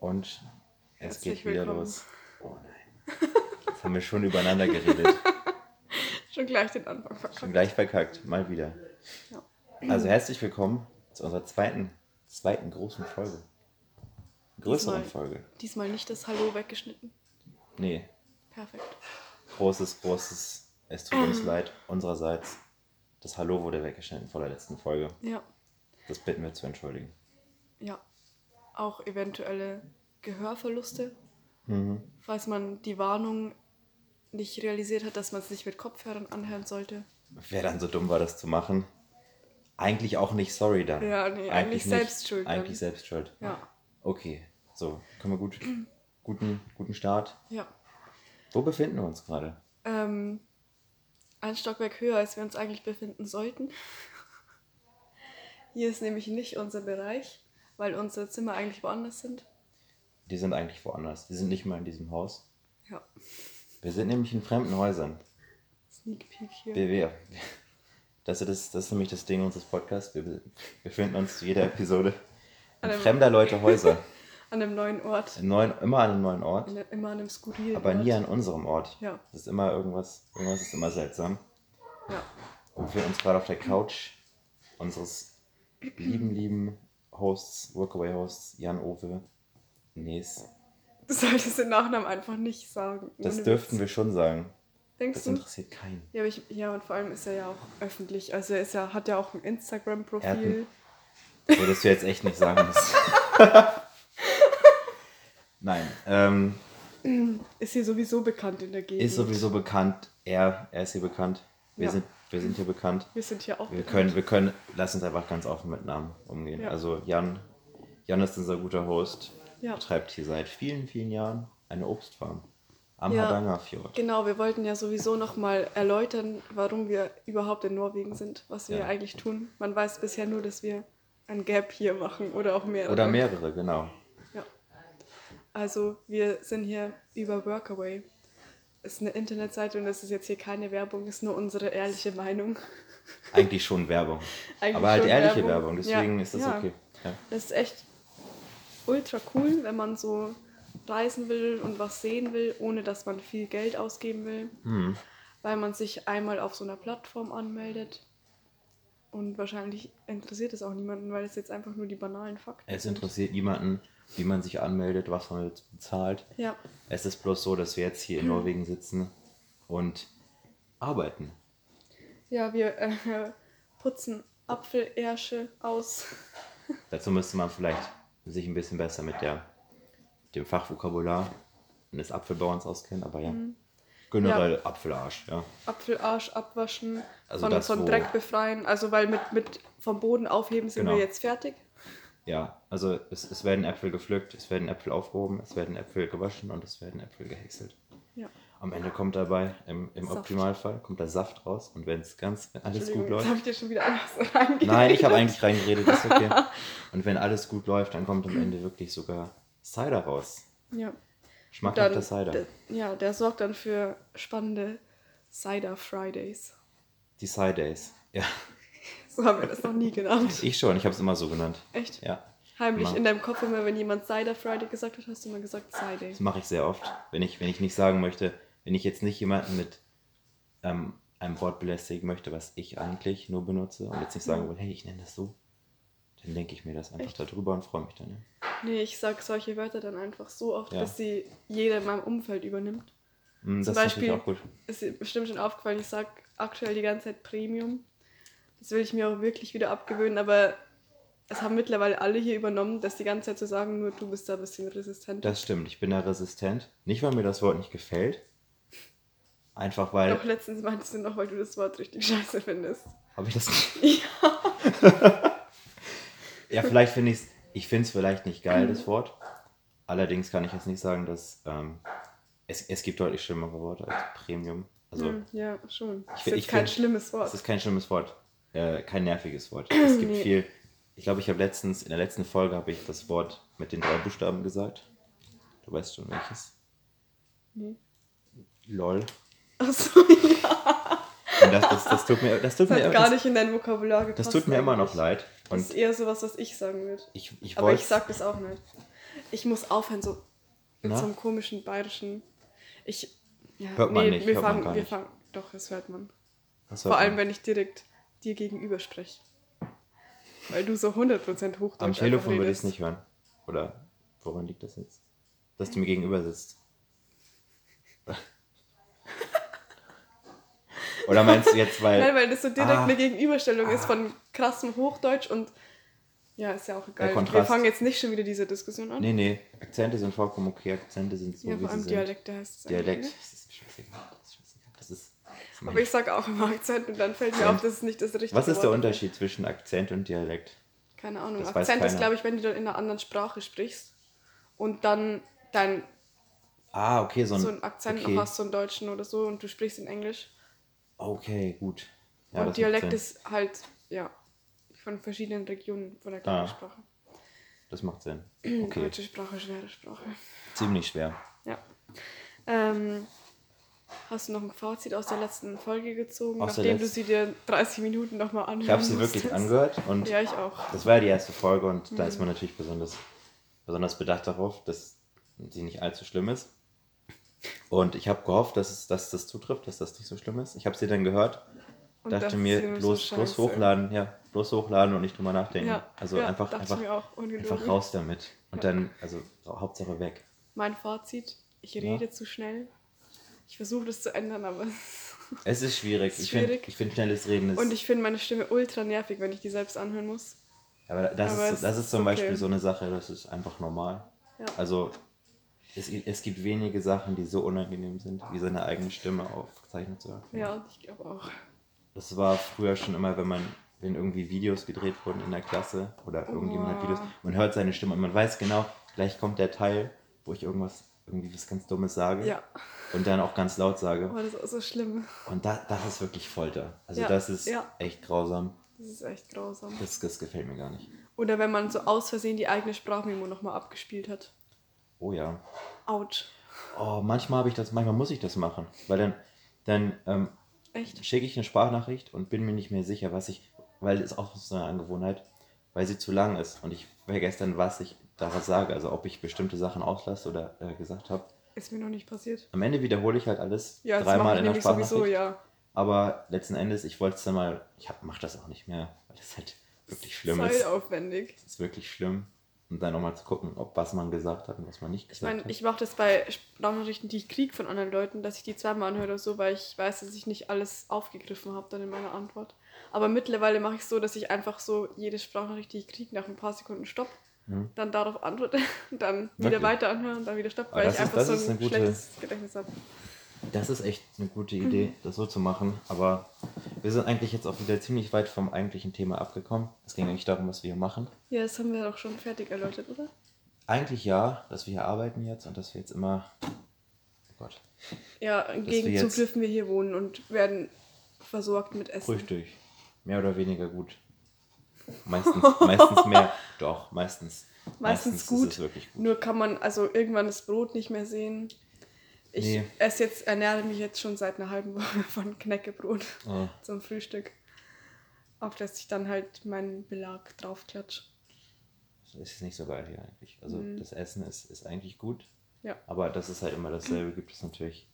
Und es Herzlich geht wieder willkommen. los. Oh nein. Jetzt haben wir schon übereinander geredet. Schon gleich den Anfang verkackt. Schon gleich verkackt. Mal wieder. Ja. Also herzlich willkommen zu unserer zweiten, zweiten großen Folge. Größeren Diesmal- Folge. Diesmal nicht das Hallo weggeschnitten. Nee, Perfekt. großes, großes, es tut uns leid, unsererseits. Das Hallo wurde weggeschnitten vor der letzten Folge. Ja. Das bitten wir zu entschuldigen. Ja. Auch eventuelle Gehörverluste. Mhm. Falls man die Warnung nicht realisiert hat, dass man es nicht mit Kopfhörern anhören sollte. Wer dann so dumm war, das zu machen? Eigentlich auch nicht sorry dann. Ja, nee, eigentlich selbst schuld dann. Eigentlich selbst schuld. Ja. Okay, so, können wir gut, guten, guten Start. Ja. Wo befinden wir uns gerade? Ähm, ein Stockwerk höher, als wir uns eigentlich befinden sollten. Hier ist nämlich nicht unser Bereich, weil unsere Zimmer eigentlich woanders sind. Die sind eigentlich woanders. Die sind nicht mal in diesem Haus. Ja. Wir sind nämlich in fremden Häusern. Sneak Peek hier. Wir, wir, das, ist das, das ist nämlich das Ding unseres Podcasts. Wir be- befinden uns zu jeder Episode in fremder Leute Häuser. An einem neuen Ort. In neuen, immer an einem neuen Ort, einem- Immer an einem skurrilen aber nie Ort. an unserem Ort. Ja. Das ist immer irgendwas, irgendwas ist immer seltsam. Ja. Wir befinden uns gerade auf der Couch unseres lieben, lieben Hosts, Workaway-Hosts, Jan-Ove Nees. Du solltest den Nachnamen einfach nicht sagen. Das dürften Witz. wir schon sagen. Denkst Das du? interessiert keinen. Ja, ich, ja, und vor allem ist er ja auch öffentlich. Also er ist ja, hat ja auch ein Instagram-Profil. Würdest du jetzt echt nicht sagen müssen. Nein, ähm, Ist hier sowieso bekannt in der Gegend. ist sowieso bekannt. Er, er ist hier bekannt. Wir, Ja. sind, wir sind hier bekannt. Wir sind hier auch Wir bekannt. können, wir können, lass uns einfach ganz offen mit Namen umgehen. Ja. Also Jan, Jan ist unser guter Host. Ja. Betreibt hier seit vielen, vielen Jahren eine Obstfarm am Ja. Hardangerfjord. Genau, wir wollten ja sowieso nochmal erläutern, warum wir überhaupt in Norwegen sind, was wir Ja. eigentlich tun. Man weiß bisher nur, dass wir ein Gap hier machen oder auch mehrere. Oder mehrere, genau. Ja. Also wir sind hier über Workaway. Ist eine Internetseite und das ist jetzt hier keine Werbung, ist nur unsere ehrliche Meinung. Eigentlich schon Werbung. Eigentlich Aber halt ehrliche Werbung. Werbung, deswegen Ja. ist das Ja. okay. Ja. Das ist echt ultra cool, wenn man so reisen will und was sehen will, ohne dass man viel Geld ausgeben will. Hm. Weil man sich einmal auf so einer Plattform anmeldet. Und wahrscheinlich interessiert es auch niemanden, weil es jetzt einfach nur die banalen Fakten Es sind. interessiert niemanden, wie man sich anmeldet, was man jetzt bezahlt. Ja, Es ist bloß so, dass wir jetzt hier in Norwegen sitzen und arbeiten. ja wir äh, putzen Apfelärsche aus. Dazu müsste man vielleicht sich ein bisschen besser mit der, dem Fachvokabular eines Apfelbauerns auskennen, aber ja. Generell Apfelarsch, ja. Apfelarsch abwaschen, Also von, das, von Dreck befreien. Also weil mit, mit vom Boden aufheben sind Genau. wir jetzt fertig. Ja, also es, es werden Äpfel gepflückt, es werden Äpfel aufgehoben, es werden Äpfel gewaschen und es werden Äpfel gehäckselt. Ja. Am Ende kommt dabei, im, im Saft. Optimalfall, kommt der Saft raus und wenn es ganz, wenn alles gut läuft. jetzt habe ich dir schon wieder anders reingeredet. Nein, ich habe eigentlich reingeredet, ist okay. Und wenn alles gut läuft, dann kommt am Ende wirklich sogar Cider raus. Ja. Schmackhafter Cider. der, ja, der sorgt dann für spannende Cider Fridays. Die Cider Days. Ja, So haben wir das noch nie genannt. ich schon, ich habe es immer so genannt. Echt? Ja, Heimlich Immer. in deinem Kopf immer, wenn jemand Cider Friday gesagt hat, hast du immer gesagt Cider. das mache ich sehr oft. Wenn ich, wenn ich nicht sagen möchte, wenn ich jetzt nicht jemanden mit ähm, einem Wort belästigen möchte, was ich eigentlich nur benutze und jetzt nicht sagen will, hey, ich nenne das so, dann denke ich mir das einfach Echt? darüber und freue mich dann. Ja. Nee, ich sag solche Wörter dann einfach so oft, Ja. dass sie jeder in meinem Umfeld übernimmt. Mm, Zum das Beispiel auch gut. ist bestimmt schon aufgefallen, ich sag aktuell die ganze Zeit Premium. Das will ich mir auch wirklich wieder abgewöhnen, aber es haben mittlerweile alle hier übernommen, das die ganze Zeit zu sagen, nur du bist da ein bisschen resistent. Das stimmt, ich bin da resistent. Nicht, weil mir das Wort nicht gefällt. Einfach weil. Doch letztens meintest du noch, weil du das Wort richtig scheiße findest. Habe ich das nicht? Ja. ja, vielleicht finde ich es. Ich finde es vielleicht nicht geil, das Wort. Allerdings kann ich jetzt nicht sagen, dass ähm, es, es gibt deutlich schlimmere Worte als Premium. Also Hm, ja, schon. Das ist ich kein find- schlimmes Wort. es ist kein schlimmes Wort. Äh, kein nerviges Wort. Es gibt Nee. viel. Ich glaube, ich habe letztens, in der letzten Folge habe ich das Wort mit den drei Buchstaben gesagt. Du weißt schon welches. Nee. LOL. Achso, ja. Und das, das, das tut mir, das tut Das mir, hat gar das, nicht in dein Vokabular gepasst. das tut mir immer noch leid. Das Und ist eher sowas, was ich sagen würde. ich, ich Aber ich sag das auch nicht. Ich muss aufhören, so mit Na? so einem komischen bayerischen. Ich. Ja, Hört man nicht, wir hört man fangen, gar wir nicht. fangen. Doch, das hört man. Vor hört allem, man? wenn ich direkt dir gegenüber spreche. Weil du so 100% Hochdeutsch Am Telefon würde ich es nicht hören. Oder woran liegt das jetzt? Dass du mir gegenüber sitzt. Oder meinst du jetzt, weil. Nein, weil das so direkt Ah. eine Gegenüberstellung ist von krassem Hochdeutsch und ja, ist ja auch egal. Wir fangen jetzt nicht schon wieder diese Diskussion an. Nee, nee, Akzente sind vollkommen okay. Akzente sind so, ja, wie vor allem. Dialekte heißt es Dialekt. eigentlich, ne? Das ist scheißegal. Das ist scheißegal. Das ist. das ist Aber ich sage auch immer Akzent und dann fällt mir auf, das ist nicht das richtige Was ist der Wort. Unterschied zwischen Akzent und Dialekt? Keine Ahnung. Das Akzent ist, glaube ich, wenn du dann in einer anderen Sprache sprichst und dann dein Ah, okay, so ein, so einen Akzent okay. noch hast, so einen deutschen oder so und du sprichst in Englisch. Okay, gut. Ja, und Dialekt ist halt, ja, von verschiedenen Regionen von der gleichen Ah. Sprache. Das macht Sinn. Okay, Deutsche Sprache, schwere Sprache. ziemlich schwer. Ja. Ähm, hast du noch ein Fazit aus der letzten Folge gezogen, Aus nachdem du sie dir 30 Minuten nochmal anhören Ich habe sie wirklich angehört und Ja, ich auch. das war ja die erste Folge und da ist Mhm. man natürlich besonders, besonders bedacht darauf, dass sie nicht allzu schlimm ist. Und ich habe gehofft, dass, es, dass das zutrifft, dass das nicht so schlimm ist. Ich habe sie dann gehört, Und dachte mir, bloß, so bloß hochladen, ja, bloß hochladen und nicht drüber nachdenken. Ja, also ja, einfach, einfach, einfach raus damit. Und Ja. dann, also Hauptsache weg. Mein Fazit, ich rede zu schnell. Ich versuche das zu ändern, aber... Es ist schwierig. Ist ich finde, find, schnelles Reden ist. Und ich finde meine Stimme ultra nervig, wenn ich die selbst anhören muss. aber das, aber ist, das ist zum okay. Beispiel so eine Sache, das ist einfach normal. Ja. Also es, es gibt wenige Sachen, die so unangenehm sind, wie seine eigene Stimme aufgezeichnet zu hören. Ja, ich glaube auch. Das war früher schon immer, wenn man, wenn irgendwie Videos gedreht wurden in der Klasse oder irgendjemand hat Oh. Videos, man hört seine Stimme und man weiß genau, gleich kommt der Teil, wo ich irgendwas, irgendwie was ganz Dummes sage Ja, und dann auch ganz laut sage. aber das ist auch so schlimm. Und da, das ist wirklich Folter. Also Ja, das ist ja. echt grausam. Das ist echt grausam. Das, das gefällt mir gar nicht. Oder wenn man so aus Versehen die eigene Sprachmemo nochmal abgespielt hat. Oh ja. Autsch. Oh, manchmal habe ich das, manchmal muss ich das machen. Weil dann, dann ähm, schicke ich eine Sprachnachricht und bin mir nicht mehr sicher, was ich, weil es auch so eine Angewohnheit, weil sie zu lang ist und ich vergesse dann, was ich daraus sage, also ob ich bestimmte Sachen auslasse oder äh, gesagt habe. Ist mir noch nicht passiert. Am Ende wiederhole ich halt alles Ja, dreimal ich in der Sprachnachricht, sowieso, ja. aber letzten Endes, ich wollte es dann mal, ich mache das auch nicht mehr, weil das halt wirklich schlimm ist. Zeitaufwendig. Das ist wirklich schlimm. Und dann nochmal zu gucken, ob was man gesagt hat und was man nicht Ich gesagt meine, hat. ich mache das bei Sprachnachrichten, die ich kriege von anderen Leuten, dass ich die zweimal anhöre oder so, weil ich weiß, dass ich nicht alles aufgegriffen habe dann in meiner Antwort. Aber mittlerweile mache ich es so, dass ich einfach so jede Sprachnachricht, die ich kriege, nach ein paar Sekunden stopp, Mhm. dann darauf antworte, dann wieder Wirklich? weiter anhören und dann wieder stopp, Aber weil das ich ist- einfach so ein eine gute- schlechtes Gedächtnis habe. Das ist echt eine gute Idee, das so zu machen. Aber wir sind eigentlich jetzt auch wieder ziemlich weit vom eigentlichen Thema abgekommen. Es ging eigentlich darum, was wir hier machen. Ja, das haben wir doch schon fertig erläutert, oder? Eigentlich ja, dass wir hier arbeiten jetzt und dass wir jetzt immer. Oh Gott. Ja, im Gegenzug dürfen wir hier wohnen und werden versorgt mit Essen. Frühstück. Mehr oder weniger gut. Meistens, meistens mehr. Doch, meistens. Meistens gut. Ist es wirklich gut. Nur kann man also irgendwann das Brot nicht mehr sehen. Ich Nee. esse jetzt, ernähre mich jetzt schon seit einer halben Woche von Knäckebrot Oh, zum Frühstück. Auf das ich dann halt meinen Belag draufklatsche. das ist nicht so geil hier eigentlich. Also Mhm. das Essen ist, ist eigentlich gut. Ja. Aber dass es halt immer dasselbe gibt, ist natürlich.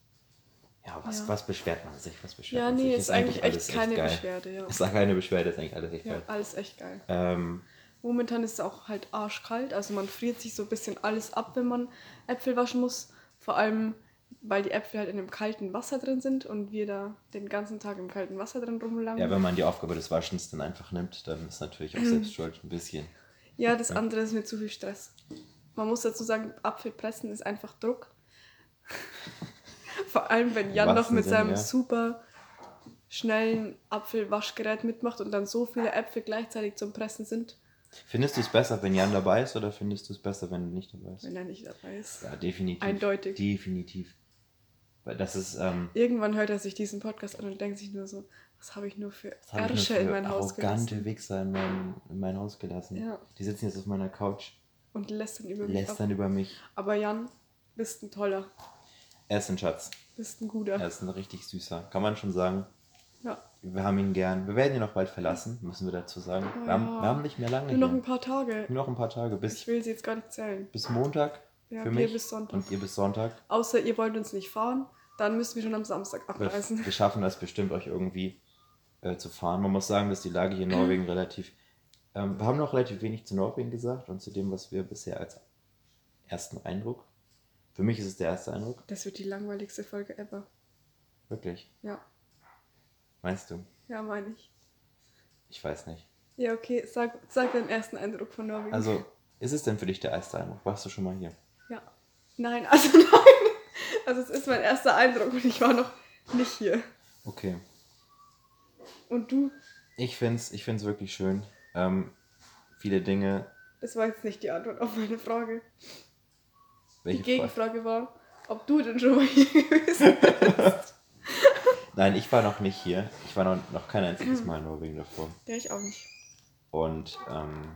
Ja, was, Ja. was beschwert man sich? Was beschwert Ja, man sich? nee, ist eigentlich echt keine geil. Beschwerde, ja. Ist keine Beschwerde, ist eigentlich alles echt Ja, geil. alles echt geil. Ähm, Momentan ist es auch halt arschkalt, also man friert sich so ein bisschen alles ab, wenn man Äpfel waschen muss. Vor allem, weil die Äpfel halt in dem kalten Wasser drin sind und wir da den ganzen Tag im kalten Wasser drin rumlangen. ja, wenn man die Aufgabe des Waschens dann einfach nimmt, dann ist natürlich auch selbst schuld ein bisschen. Ja, das andere ist mir zu viel Stress. Man muss dazu sagen, Apfel pressen ist einfach Druck. Vor allem, wenn Jan noch mit seinem ja. super schnellen Apfelwaschgerät mitmacht und dann so viele Äpfel gleichzeitig zum Pressen sind, Findest du es besser, wenn Jan dabei ist oder findest du es besser, wenn du nicht dabei bist? wenn er nicht dabei ist. Ja, definitiv. Eindeutig. Definitiv. Weil das ist, ähm, Irgendwann hört er sich diesen Podcast an und denkt sich nur so, was habe ich nur für Ärsche in mein Haus arrogante gelassen. Wichser in mein, in mein Haus gelassen. Ja. Die sitzen jetzt auf meiner Couch, Und lästern über mich ab. lästern über mich. Aber Jan, bist ein toller, Er ist ein Schatz. Bist ein guter. Er ist ein richtig süßer. Kann man schon sagen. Ja. Wir haben ihn gern. Wir werden ihn noch bald verlassen, müssen wir dazu sagen. Oh wir, haben, ja. wir haben nicht mehr lange Nur noch ein paar Tage. Nur noch ein paar Tage Ich bis, will sie jetzt gar nicht zählen. bis Montag Ja, für wir mich bis Sonntag. und ihr bis Sonntag. Außer ihr wollt uns nicht fahren, dann müssen wir schon am Samstag Wir, abreisen. wir schaffen das bestimmt, euch irgendwie äh, zu fahren. Man muss sagen, dass die Lage hier in Norwegen relativ. Ähm, wir haben noch relativ wenig zu Norwegen gesagt und zu dem, was wir bisher als ersten Eindruck. Für mich ist es der erste Eindruck. Das wird die langweiligste Folge ever. Wirklich. Ja, Meinst du? ja, meine ich. Ich weiß nicht. Ja, okay, sag, sag deinen ersten Eindruck von Norwegen. Also, ist es denn für dich der erste Eindruck? Warst du schon mal hier? Ja. Nein, also nein. Also es ist mein erster Eindruck und ich war noch nicht hier. Okay. Und du? Ich finde es ich find's wirklich schön. Ähm, viele Dinge. Das war jetzt nicht die Antwort auf meine Frage. Welche die Fra- Gegenfrage war, ob du denn schon mal hier gewesen bist. Nein, ich war noch nicht hier. Ich war noch, noch kein einziges Mal in Norwegen davor. Ja, ich auch nicht. Und ähm,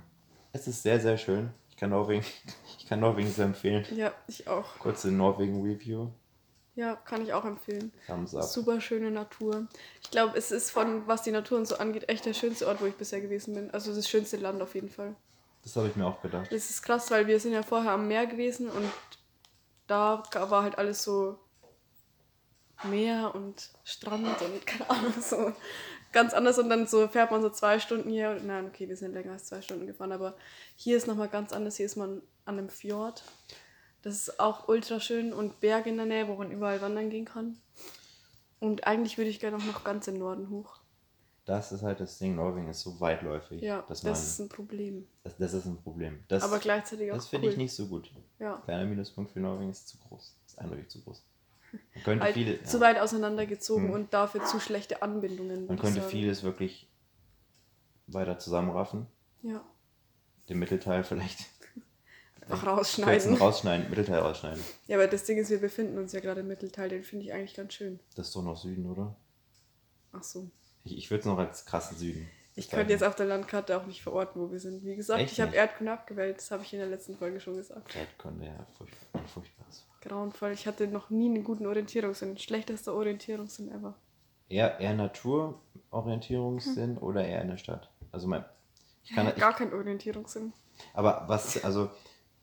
es ist sehr, sehr schön. Ich kann Norwegen, ich kann Norwegen sehr empfehlen. Ja, ich auch. Kurze Norwegen-Review. Ja, kann ich auch empfehlen. Thumbs up. Super schöne Natur. Ich glaube, es ist von, was die Natur und so angeht, echt der schönste Ort, wo ich bisher gewesen bin. Also das schönste Land auf jeden Fall. Das habe ich mir auch gedacht. Das ist krass, weil wir sind ja vorher am Meer gewesen und da war halt alles so Meer und Strand und keine Ahnung, so ganz anders. Und dann so fährt man so zwei Stunden hier. Nein, okay, wir sind länger als zwei Stunden gefahren, aber hier ist nochmal ganz anders. Hier ist man an einem Fjord. Das ist auch ultra schön und Berge in der Nähe, wo man überall wandern gehen kann. Und eigentlich würde ich gerne auch noch ganz im Norden hoch. Das ist halt das Ding. Norwegen ist so weitläufig. Ja, das ist ein Problem. das, das ist ein Problem. Das, aber gleichzeitig auch das finde cool. ich nicht so gut. Ja. Kleiner Minuspunkt für Norwegen ist zu groß. Ist eindeutig zu groß. Man könnte, Halt viele, zu ja, weit auseinandergezogen Hm. und dafür zu schlechte Anbindungen. man könnte sagen. vieles wirklich weiter zusammenraffen. Ja, Den Mittelteil vielleicht. Kürzen, rausschneiden. rausschneiden, Mittelteil rausschneiden. Ja, aber das Ding ist, wir befinden uns ja gerade im Mittelteil, den finde ich eigentlich ganz schön. Das ist doch noch Süden, oder? Ach so. Ich, ich würde es noch als krassen Süden. Ich könnte jetzt auf der Landkarte auch nicht verorten, wo wir sind. Wie gesagt, Echt ich habe? Erdkunde abgewählt, das habe ich in der letzten Folge schon gesagt. Erdkunde, ja, furchtbar, furchtbares. Grauenvoll. Ich hatte noch nie einen guten Orientierungssinn. Schlechtester Orientierungssinn ever. Eher, eher Naturorientierungssinn oder eher in der Stadt? Also mein, ich kann, ich, Gar kein Orientierungssinn. aber was, also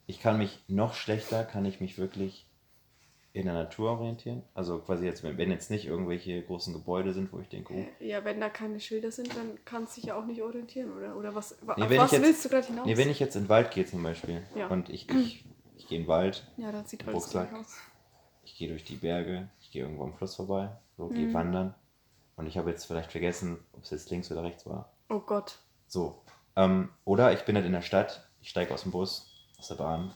ich kann mich noch schlechter, kann ich mich wirklich in der Natur orientieren. Also quasi jetzt, wenn, wenn jetzt nicht irgendwelche großen Gebäude sind, wo ich denke, oh, Ja, wenn da keine Schilder sind, dann kannst du dich ja auch nicht orientieren, oder? Oder was, wa- Nee, auf was jetzt- willst du gerade hinaus? nee, wenn ich jetzt in den Wald gehe zum Beispiel Ja. und ich, ich, ich gehe in den Wald, ja, dann sieht Rucksack. aus. ich gehe durch die Berge, ich gehe irgendwo am Fluss vorbei, so Mhm. gehe wandern und ich habe jetzt vielleicht vergessen, ob es jetzt links oder rechts war. Oh Gott. So. Ähm, oder ich bin halt in der Stadt, ich steige aus dem Bus, aus der Bahn,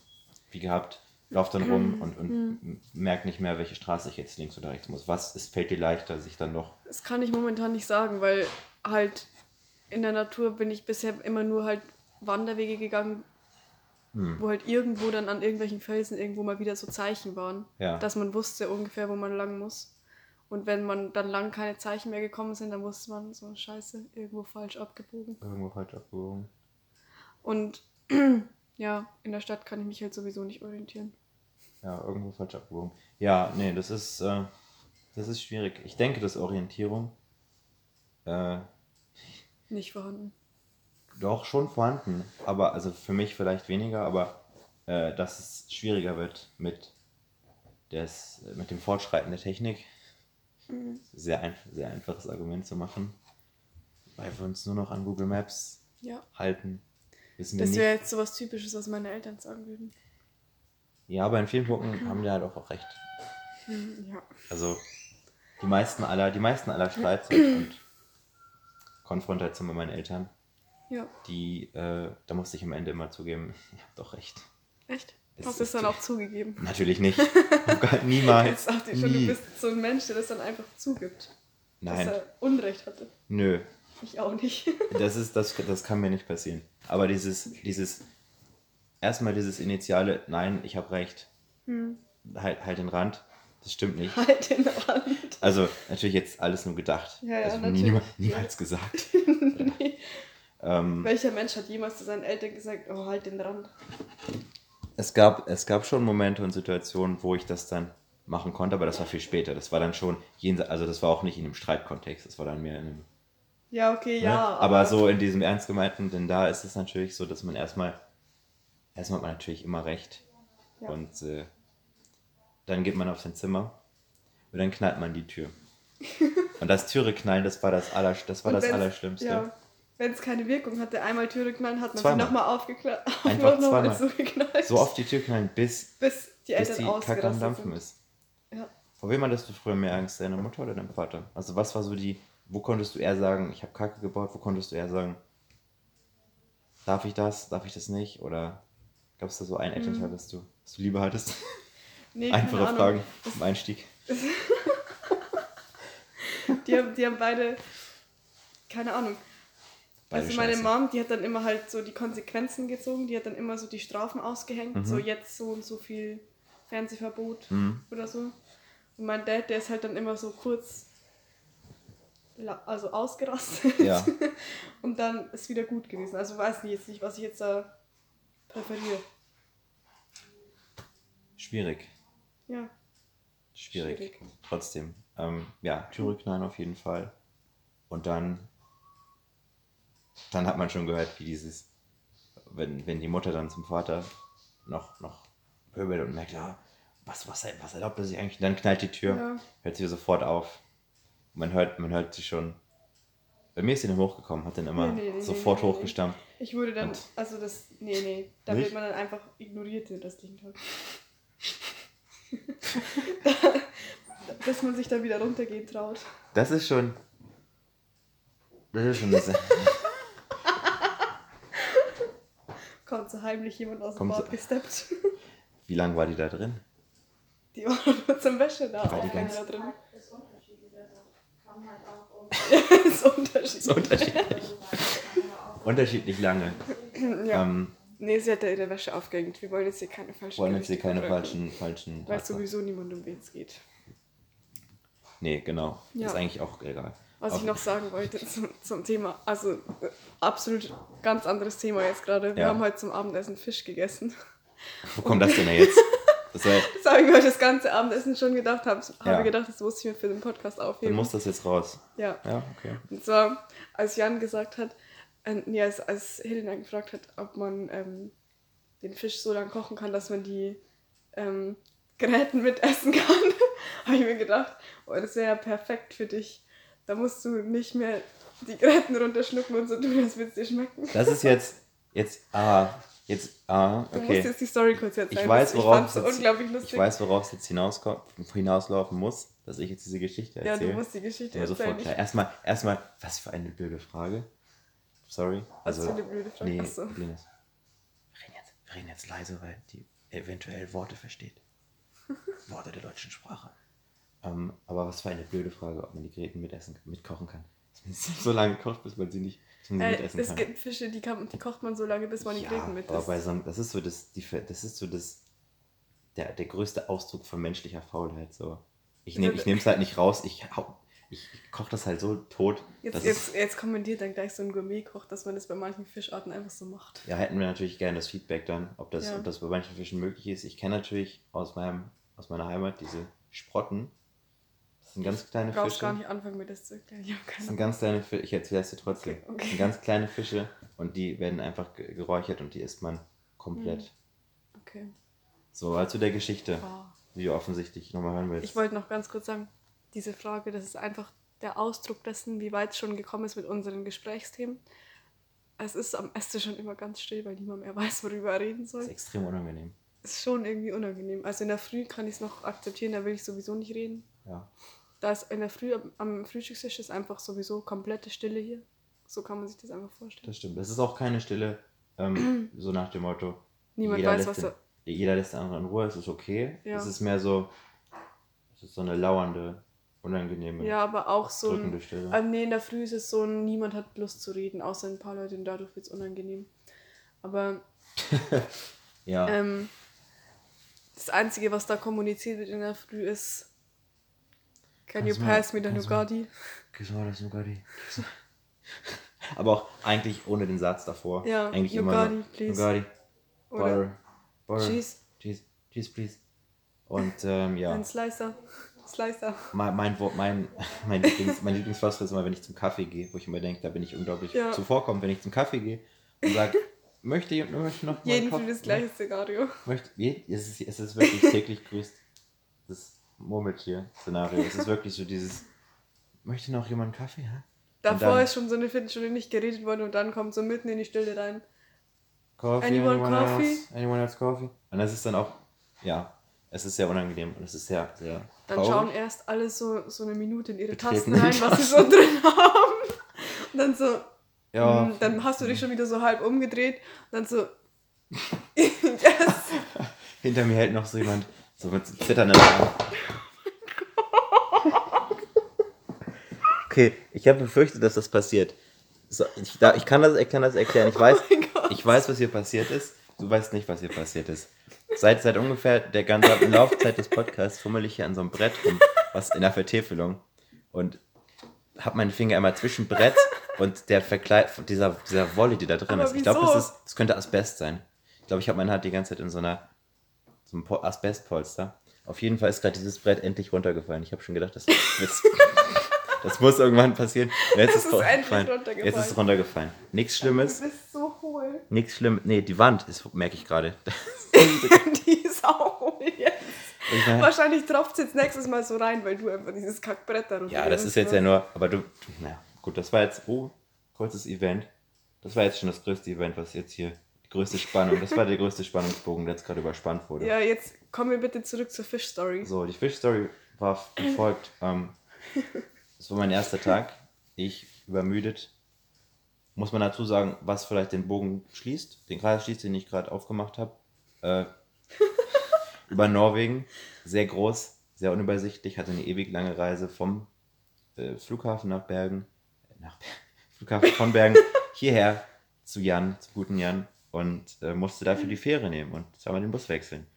wie gehabt, laufe dann rum und, und merke nicht mehr, welche Straße ich jetzt links oder rechts muss. Was ist, fällt dir leichter, sich dann noch. Das kann ich momentan nicht sagen, weil halt in der Natur bin ich bisher immer nur halt Wanderwege gegangen, Hm. wo halt irgendwo dann an irgendwelchen Felsen irgendwo mal wieder so Zeichen waren, Ja. dass man wusste ungefähr, wo man lang muss. Und wenn man dann lang keine Zeichen mehr gekommen sind, dann wusste man so, scheiße, irgendwo falsch abgebogen. Irgendwo falsch abgewogen. Und ja, in der Stadt kann ich mich halt sowieso nicht orientieren. Ja, irgendwo falsch abgewogen. Ja, nee, das ist, äh, das ist schwierig. Ich denke, dass Orientierung äh, Nicht vorhanden. doch schon vorhanden, aber also für mich vielleicht weniger, aber äh, dass es schwieriger wird mit, des, mit dem Fortschreiten der Technik. Sehr, ein, sehr einfaches Argument zu machen, weil wir uns nur noch an Google Maps Ja. halten. Wissen wir Das wäre jetzt sowas Typisches, was meine Eltern sagen würden. Ja, aber in vielen Punkten haben die halt auch, auch recht. Ja. Also die meisten aller, die meisten aller Streits und, Konfrontationen mit meinen Eltern, Ja. die, äh, da musste ich am Ende immer zugeben, ich habe doch recht. Echt? Es Hast du es dann auch zugegeben? Natürlich nicht. Gar- Niemals. Jetzt dachte ich schon, du bist so ein Mensch, der das dann einfach zugibt. Nein. Dass er Unrecht hatte. Nö. Ich auch nicht. Das ist, das, das kann mir nicht passieren. Aber dieses, dieses, erstmal dieses initiale, nein, ich habe recht, Hm. halt, halt den Rand, das stimmt nicht. Halt den Rand. Also natürlich jetzt alles nur gedacht. Ja, ja, also niemals, niemals gesagt. nee. Ähm, Welcher Mensch hat jemals zu seinen Eltern gesagt, oh, halt den Rand? es, gab, es gab schon Momente und Situationen, wo ich das dann machen konnte, aber das war viel später. Das war dann schon jenseits, also das war auch nicht in einem Streitkontext, das war dann mehr in einem. Ja, okay, Ne? ja. aber, so in diesem ernst gemeinten, denn da ist es natürlich so, dass man erstmal, erstmal hat man natürlich immer recht. Ja. Und äh, dann geht man auf sein Zimmer und dann knallt man die Tür. und das Türe knallen, das war das, Aller, das, war Und das Allerschlimmste. Ja. Wenn es keine Wirkung hatte, einmal Türe knallen, hat man Zweimal. sie nochmal aufgeknallt. Einfach noch mal zweimal. so geknallt. So oft die Tür knallen, bis, Bis die bis Eltern die Kacke am Dampfen sind. ist. Ja. Vor wem hattest du früher mehr Angst, deiner Mutter oder deinem Vater? Also was war so die, wo konntest du eher sagen, ich habe Kacke gebaut, wo konntest du eher sagen, darf ich das, darf ich das nicht? Oder gab es da so ein Elternteil, das du, das du lieber hattest? Nee, Einfache. Fragen zum Einstieg. Die haben, die haben beide, keine Ahnung. Beide also meine scheiße. Mom, die hat dann immer halt so die Konsequenzen gezogen, die hat dann immer so die Strafen ausgehängt, Mhm. so jetzt so und so viel Fernsehverbot Mhm. oder so. Und mein Dad, der ist halt dann immer so kurz, also ausgerastet. Ja. Und dann ist wieder gut gewesen. Also weiß nicht jetzt nicht, was ich jetzt da präferiere. Schwierig. Ja. Schwierig. Schwierig. Trotzdem. Ähm, ja, Türe knallen auf jeden Fall. Und dann, dann hat man schon gehört, wie dieses, wenn, wenn die Mutter dann zum Vater noch, noch pöbelt und merkt, ja, was, was, was erlaubt er sich eigentlich? Und dann knallt die Tür, Ja. hört sie sofort auf. Man hört, man hört sie schon. Bei mir ist sie dann hochgekommen, hat dann immer Nee, nee, nee, sofort nee, nee, nee. hochgestampft. Ich wurde dann, Und- also das, nee, nee, da Nicht? wird man dann einfach ignoriert restlichen Tag. Bis man sich dann wieder runtergehen traut. Das ist schon. Das ist schon eine Sache. Kommt so heimlich jemand aus dem Kommt so- gesteppt. Wie lange war die da drin? Die war nur zum Wäsche da. War die auch wenn ganz- da drin. Das ist unterschiedlich. Also kann halt auch. Das ist unterschiedlich. So unterschiedlich. Unterschiedlich lange. Ja. Ähm, Nee, sie hat da ihre Wäsche aufgehängt. Wir wollen jetzt hier keine falschen wollen jetzt hier keine falschen, falschen. Weil Tatsachen. sowieso niemand um wen es geht. Nee, genau. Ja. Ist eigentlich auch egal. Was Auf- ich noch sagen wollte zum, zum Thema, also äh, absolut ganz anderes Thema jetzt gerade. Wir Ja. haben heute zum Abendessen Fisch gegessen. Wo kommt das denn jetzt? Das Das habe ich mir heute das ganze Abendessen schon gedacht, habe Ja. gedacht, das muss ich mir für den Podcast dann aufheben. muss das jetzt raus. ja. Ja, okay. Und zwar, als Jan gesagt hat, äh, nee, als, als Helena gefragt hat, ob man ähm, den Fisch so lange kochen kann, dass man die ähm, Gräten mitessen kann, habe ich mir gedacht, oh, das wäre ja perfekt für dich. Da musst du nicht mehr die Gräten runterschlucken und so tun, als würde es dir schmecken. Das ist jetzt. Jetzt. Ah. Jetzt. Ah, Du musst okay. jetzt die Story kurz erzählen. Ich weiß, worauf so es jetzt-. Ich weiß, worauf es jetzt hinauslaufen muss, dass ich jetzt diese Geschichte ja, erzähle. du musst die Geschichte Ja, erzählen. sofort klar. Erstmal, erstmal, was für eine blöde Frage. Sorry. Also, Was für eine blöde Frage? Nee, Ach so. Linus. Wir reden, jetzt, wir reden jetzt leise, weil die eventuell Worte versteht. Worte der deutschen Sprache. Ähm, aber was für eine blöde Frage, ob man die Gräten mitessen, mitkochen kann. Dass man sie so lange kocht, bis man sie nicht Äh, es kann. gibt Fische, die, kann, die kocht man so lange, bis man die Gräten mit aber bei so einem, das ist so das, die, das ist so das, der, der größte Ausdruck von menschlicher Faulheit. So. Ich nehme es halt nicht raus, ich, ich, koche das halt so tot. Jetzt, jetzt, jetzt kommentiert dann gleich so ein Gourmet-Koch, dass man das bei manchen Fischarten einfach so macht. ja, hätten wir natürlich gerne das Feedback dann, ob das, Ja. ob das bei manchen Fischen möglich ist. Ich kenne natürlich aus, meinem, aus meiner Heimat diese Sprotten. Das sind ganz kleine Du Fische. gar nicht anfangen, mir das zu erklären. Ich Das sind ganz kleine Fische, ich erzähle es dir trotzdem. Okay, okay. Das sind ganz kleine Fische und die werden einfach ge- geräuchert und die isst man komplett. Mhm. Okay. So, also der Geschichte, Wow. die du offensichtlich nochmal hören willst. Ich wollte noch ganz kurz sagen, diese Frage, das ist einfach der Ausdruck dessen, wie weit es schon gekommen ist mit unseren Gesprächsthemen. Es ist am Esstisch schon immer ganz still, weil niemand mehr weiß, worüber er reden Das ist soll. extrem unangenehm. Ist schon irgendwie unangenehm. Also in der Früh kann ich es noch akzeptieren, da will ich sowieso nicht reden. Ja. Da ist in der Früh am, Frühstückstisch ist einfach sowieso komplette Stille hier. So kann man sich das einfach vorstellen. Das stimmt. Es ist auch keine Stille, ähm, so nach dem Motto, Niemand jeder, weiß, lässt was den, er. jeder lässt den anderen in Ruhe, es ist okay. Ja. Es ist mehr so, es ist so eine lauernde, unangenehme, Ja, aber auch so ein. Stille. Ah, nee, in der Früh ist es so niemand hat Lust zu reden, außer ein paar Leute und dadurch wird es unangenehm. Aber ja, ähm, das Einzige, was da kommuniziert wird in der Früh ist Can you Kannst du mal- pass me the kannst du mal- Nugatti? Das Nugatti. Aber auch eigentlich ohne den Satz davor. Ja, eigentlich immer Nugatti, nur, please. Nugatti, Oder Butter, Butter, Cheese. cheese, cheese, please. Und ähm, ja, Ein Slicer. Slicer. mein, mein, mein, mein, Lieblings, mein Lieblingsfloskel ist immer, wenn ich zum Kaffee gehe, wo ich immer denke, da bin ich unglaublich Ja. zuvorkommend, wenn ich zum Kaffee gehe und sage, möchte jemand möchte noch Jeden für das gleiche Szenario. Möchte, es, ist, es ist wirklich täglich grüßt das Murmeltier-Szenario. Es ist wirklich so dieses, möchte noch jemand einen Kaffee? Hä? Davor dann- ist schon so eine Viertelstunde nicht geredet worden und dann kommt so mitten in die Stille rein. Coffee, Anyone anyone, coffee? else? Anyone else coffee? Und das ist dann auch, ja, es ist sehr unangenehm und es ist sehr, sehr Dann traurig. schauen erst alle so, so eine Minute in ihre Tasten rein, was sie so drin haben. Und dann so, ja, mm, dann hast du dich schon wieder so halb umgedreht und dann so, yes. hinter mir hält noch so jemand so mit zitternden Armen. Okay, ich habe befürchtet, dass das passiert. So, ich, da, ich, kann das, ich kann das erklären. Ich weiß, mein Gott. ich weiß, was hier passiert ist. Du weißt nicht, was hier passiert ist. Seit, seit ungefähr der ganzen Laufzeit des Podcasts fummel ich hier an so einem Brett rum, was in der Vertäfelung. Und habe meinen Finger einmal zwischen Brett und der Verkleid, dieser, dieser Wolle, die da drin Aber ist. Ich glaube, das, ist- das könnte Asbest sein. Ich glaube, ich habe meine Hand die ganze Zeit in so einer so einem Po- Asbestpolster. Auf jeden Fall ist gerade dieses Brett endlich runtergefallen. Ich habe schon gedacht, das, das, das muss irgendwann passieren. Jetzt ist endlich runtergefallen. Jetzt ist es runtergefallen. Nichts Schlimmes. Du bist so hohl. Nichts Schlimmes. Nee, die Wand ist, merke ich gerade. Die ist auch hohl jetzt. Meine, Wahrscheinlich tropft es jetzt nächstes Mal so rein, weil du einfach dieses Kackbrett da ja, das ist jetzt ja nur, aber du, na gut, das war jetzt, oh, kurzes Event. Das war jetzt schon das größte Event, was jetzt hier, die größte Spannung, das war der größte Spannungsbogen, der jetzt gerade überspannt wurde. Ja, jetzt kommen wir bitte zurück zur Fish-Story. So, die Fish-Story war wie folgt. Ähm, das war mein erster Tag. Ich übermüdet. Muss man dazu sagen, was vielleicht den Bogen schließt, den Kreis schließt, den ich gerade aufgemacht habe. Äh, über Norwegen. Sehr groß, sehr unübersichtlich. Hatte eine ewig lange Reise vom äh, Flughafen nach Bergen. Nach Ber Flughafen von Bergen hierher zu Jan, zu guten Jan. Und äh, musste dafür die Fähre nehmen und zweimal den Bus wechseln.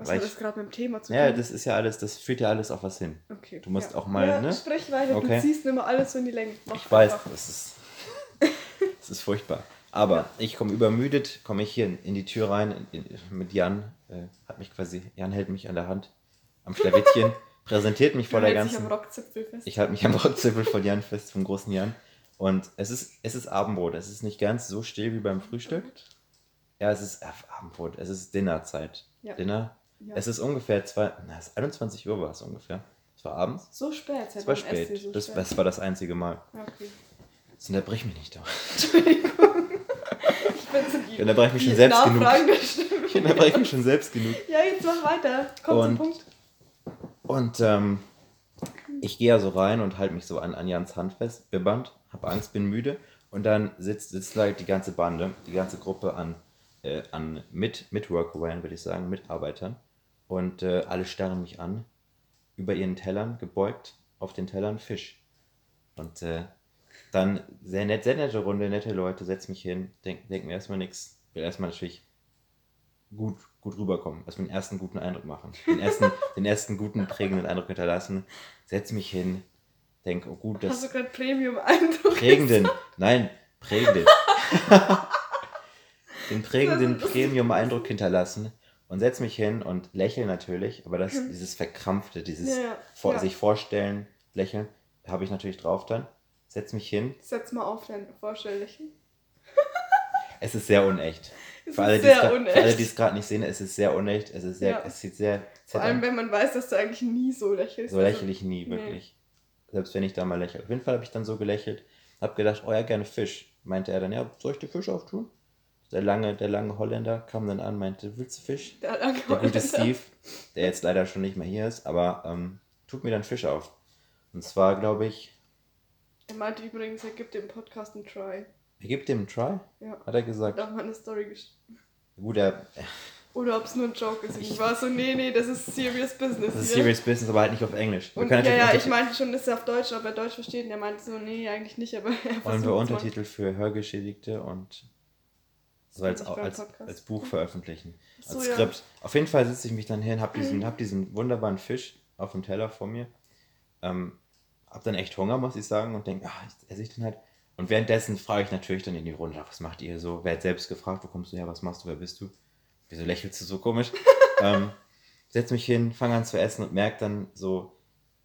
Was Weil hat ich- das gerade mit dem Thema zu Ja, tun? das ist ja alles, das führt ja alles auf was hin. okay. du musst ja. auch mal, ja, ne? Sprich weiter, Okay. du ziehst immer alles so in die Länge. Mach Ich weiß, das ist, das ist furchtbar. Aber ich komme übermüdet, komme ich hier in, in die Tür rein in, in, mit Jan. Äh, hat mich quasi, Jan hält mich an der Hand am Schlawittchen, präsentiert mich vor der hältst dich ganzen. am Rockzipfel fest. Ich halte mich am Rockzipfel von Jan fest, vom großen Jan. Und es ist, es ist Abendbrot. Es ist nicht ganz so still wie beim Frühstück. Ja, es ist äh, Abendbrot. Es ist Dinnerzeit. Ja. Dinner. Ja. Es ist ungefähr zwei, na, es ist 21 Uhr war es ungefähr. Es war abends. so spät, Es war spät. So Das, spät? das war das einzige Mal. Okay. Jetzt unterbrech mich nicht doch. Entschuldigung. ich bin so die, Ich unterbreche mich schon selbst genug. Ich unterbreche mich schon selbst genug. Ja, jetzt mach weiter. Komm Und- zum Punkt. Und ähm, ich gehe ja so rein und halte mich so an, an Jans Hand fest, bibbernd, hab Angst, bin müde. Und dann sitzt, sitzt halt die ganze Bande, die ganze Gruppe an, äh, an mit, Mitworkerinnen, würde ich sagen, Mitarbeitern. Und äh, alle starren mich an, über ihren Tellern, gebeugt auf den Tellern Fisch. Und äh, dann sehr nett, sehr nette Runde, nette Leute, setz mich hin, denk, denk mir erstmal nichts, will erstmal natürlich gut, gut rüberkommen, erstmal den ersten guten Eindruck machen, den ersten, den ersten guten, prägenden Eindruck hinterlassen, setz mich hin, denk, oh gut, Hast du das gerade Premium-Eindruck? prägenden, nein, prägenden, den prägenden Das Premium-Eindruck hinterlassen und setz mich hin und lächle natürlich, aber das, dieses verkrampfte, dieses Ja, ja. vor, Ja. sich vorstellen, lächeln, habe ich natürlich drauf dann, setz mich hin, Setz mal auf dein Vorstelllächeln. es ist sehr unecht. Es Für alle, sehr unecht. für alle, die es gerade nicht sehen, es ist sehr unecht. Es ist sehr, es sieht sehr, Vor allem, wenn man weiß, dass du eigentlich nie so lächelst. so lächle ich nie, nee. wirklich. Selbst wenn ich da mal lächle. Auf jeden Fall habe ich dann so gelächelt, habe gedacht, oh ja, gerne Fisch. Meinte er dann, ja, soll ich dir Fisch auftun? Der lange, der lange Holländer kam dann an, meinte, willst du Fisch? Der, Der gute Steve, der jetzt leider schon nicht mehr hier ist, aber ähm, tut mir dann Fisch auf. Und zwar, glaube ich, Er meinte übrigens, er gibt dem Podcast einen Try. er gibt dem einen Try, Ja. hat er gesagt. auch mal eine Story geschrieben. Gut, er, Oder ob es nur ein Joke ist. Ich Ich- war so, nee, nee, das ist serious business. das ist hier. Serious Business, aber halt nicht auf Englisch. Und ja, ja, ich meinte schon, dass er auf Deutsch, ob er Deutsch versteht. Und er meinte so, nee, eigentlich nicht, aber er Wollen wir. Untertitel für Hörgeschädigte und so als, als, als Buch veröffentlichen. Ach so, als ja. Skript. Auf jeden Fall sitze ich mich dann hin, hab diesen, hab diesen wunderbaren Fisch auf dem Teller vor mir. Ähm, hab dann echt Hunger, muss ich sagen, und denke, ah, esse ich den halt. Und währenddessen frage ich natürlich dann in die Runde, was macht ihr so? Wer hat selbst gefragt, wo kommst du her, was machst du, wer bist du? Wieso lächelst du so komisch? ähm, setze mich hin, fange an zu essen und merke dann so,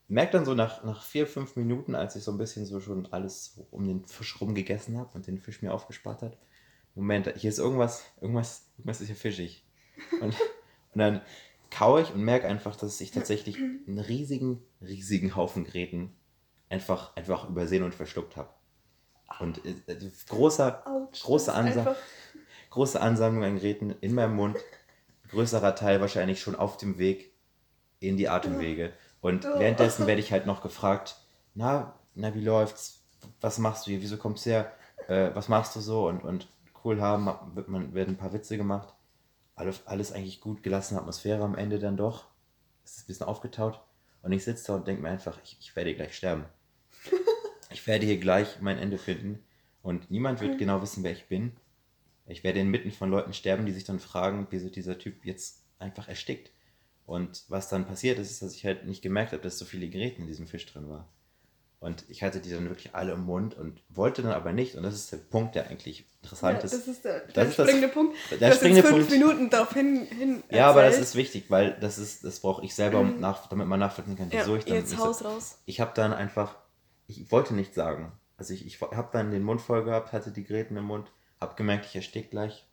merke dann so nach, nach vier, fünf Minuten, als ich so ein bisschen so schon alles so um den Fisch rum gegessen habe und den Fisch mir aufgespart hat, Moment, hier ist irgendwas, irgendwas, irgendwas ist hier fischig. Und, und dann kaue ich und merke einfach, dass ich tatsächlich einen riesigen, riesigen Haufen Gräten einfach, einfach übersehen und verschluckt habe. Und äh, äh, großer, Autsch, große, Ansa große Ansammlung an Gräten in meinem Mund, größerer Teil wahrscheinlich schon auf dem Weg in die Atemwege. Und Oh. währenddessen werde ich halt noch gefragt, na, na, wie läuft's? Was machst du hier? Wieso kommst du her? Äh, was machst du so? Und, und cool haben, wird man, werden ein paar Witze gemacht. Alles, alles eigentlich gut, gelassene Atmosphäre am Ende dann doch. Es ist ein bisschen aufgetaut. Und ich sitze da und denke mir einfach, ich, ich werde gleich sterben. Ich werde hier gleich mein Ende finden. Und niemand wird genau wissen, wer ich bin. Ich werde inmitten von Leuten sterben, die sich dann fragen, wieso dieser Typ jetzt einfach erstickt. Und was dann passiert ist, ist, dass ich halt nicht gemerkt habe, dass so viele Gräten in diesem Fisch drin war. Und ich hatte die dann wirklich alle im Mund und wollte dann aber nicht. Und das ist der Punkt, der eigentlich interessant Ja, ist. das ist der, der Das ist das- springende Punkt. der du hast springende jetzt fünf Punkt. Minuten darauf hin, hin Ja, aber das ist wichtig, weil das ist, das brauche ich selber, um nach, damit man nachvollziehen kann, wieso ja, ich dann jetzt so- Haus raus. ich habe dann einfach, ich wollte nichts sagen. Also ich, ich habe dann den Mund voll gehabt, hatte die Gräten im Mund, habe gemerkt, ich erstick gleich.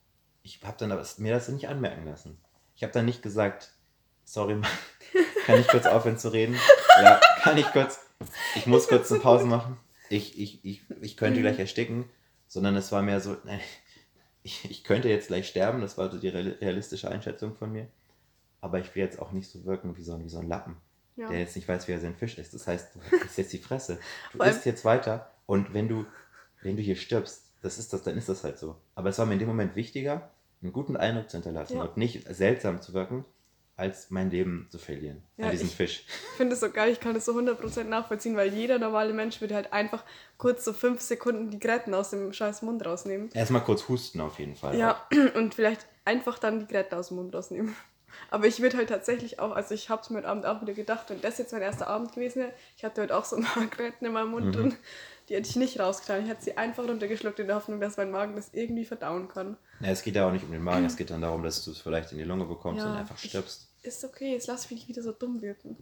Ich habe dann aber mir das nicht anmerken lassen. Ich habe dann nicht gesagt, sorry, Mann, kann ich kurz aufhören zu reden? Ja, kann ich kurz, ich muss kurz eine Pause machen. Ich, ich, ich, ich könnte gleich ersticken, sondern es war mehr so, nein, ich, ich könnte jetzt gleich sterben, das war so die real- realistische Einschätzung von mir. Aber ich will jetzt auch nicht so wirken wie so, ein- wie so ein Lappen Ja. der jetzt nicht weiß, wie er seinen Fisch isst. Das heißt, du isst jetzt die Fresse. Du allem- isst jetzt weiter und wenn du, wenn du hier stirbst, das ist das, dann ist das halt so. Aber es war mir in dem Moment wichtiger, einen guten Eindruck zu hinterlassen Ja. und nicht seltsam zu wirken, als mein Leben zu verlieren Ja, an diesem ich- Fisch. Ich finde es so geil, ich kann das so 100% nachvollziehen, weil jeder normale Mensch würde halt einfach kurz so fünf Sekunden die Gräten aus dem scheiß Mund rausnehmen. Erstmal kurz husten auf jeden Fall. Ja, und vielleicht einfach dann die Gräten aus dem Mund rausnehmen. Aber ich würde halt tatsächlich auch, also ich habe es mir heute Abend auch wieder gedacht, wenn das jetzt mein erster Abend gewesen wäre, ich hatte heute auch so ein paar Gräten in meinem Mund Mhm. drin, die hätte ich nicht rausgetan. Ich hätte sie einfach runtergeschluckt in der Hoffnung, dass mein Magen das irgendwie verdauen kann. Ja, es geht ja auch nicht um den Magen, es geht dann darum, dass du es vielleicht in die Lunge bekommst Ja, und einfach ich- stirbst. Ist okay, jetzt lass mich nicht wieder so dumm wirken.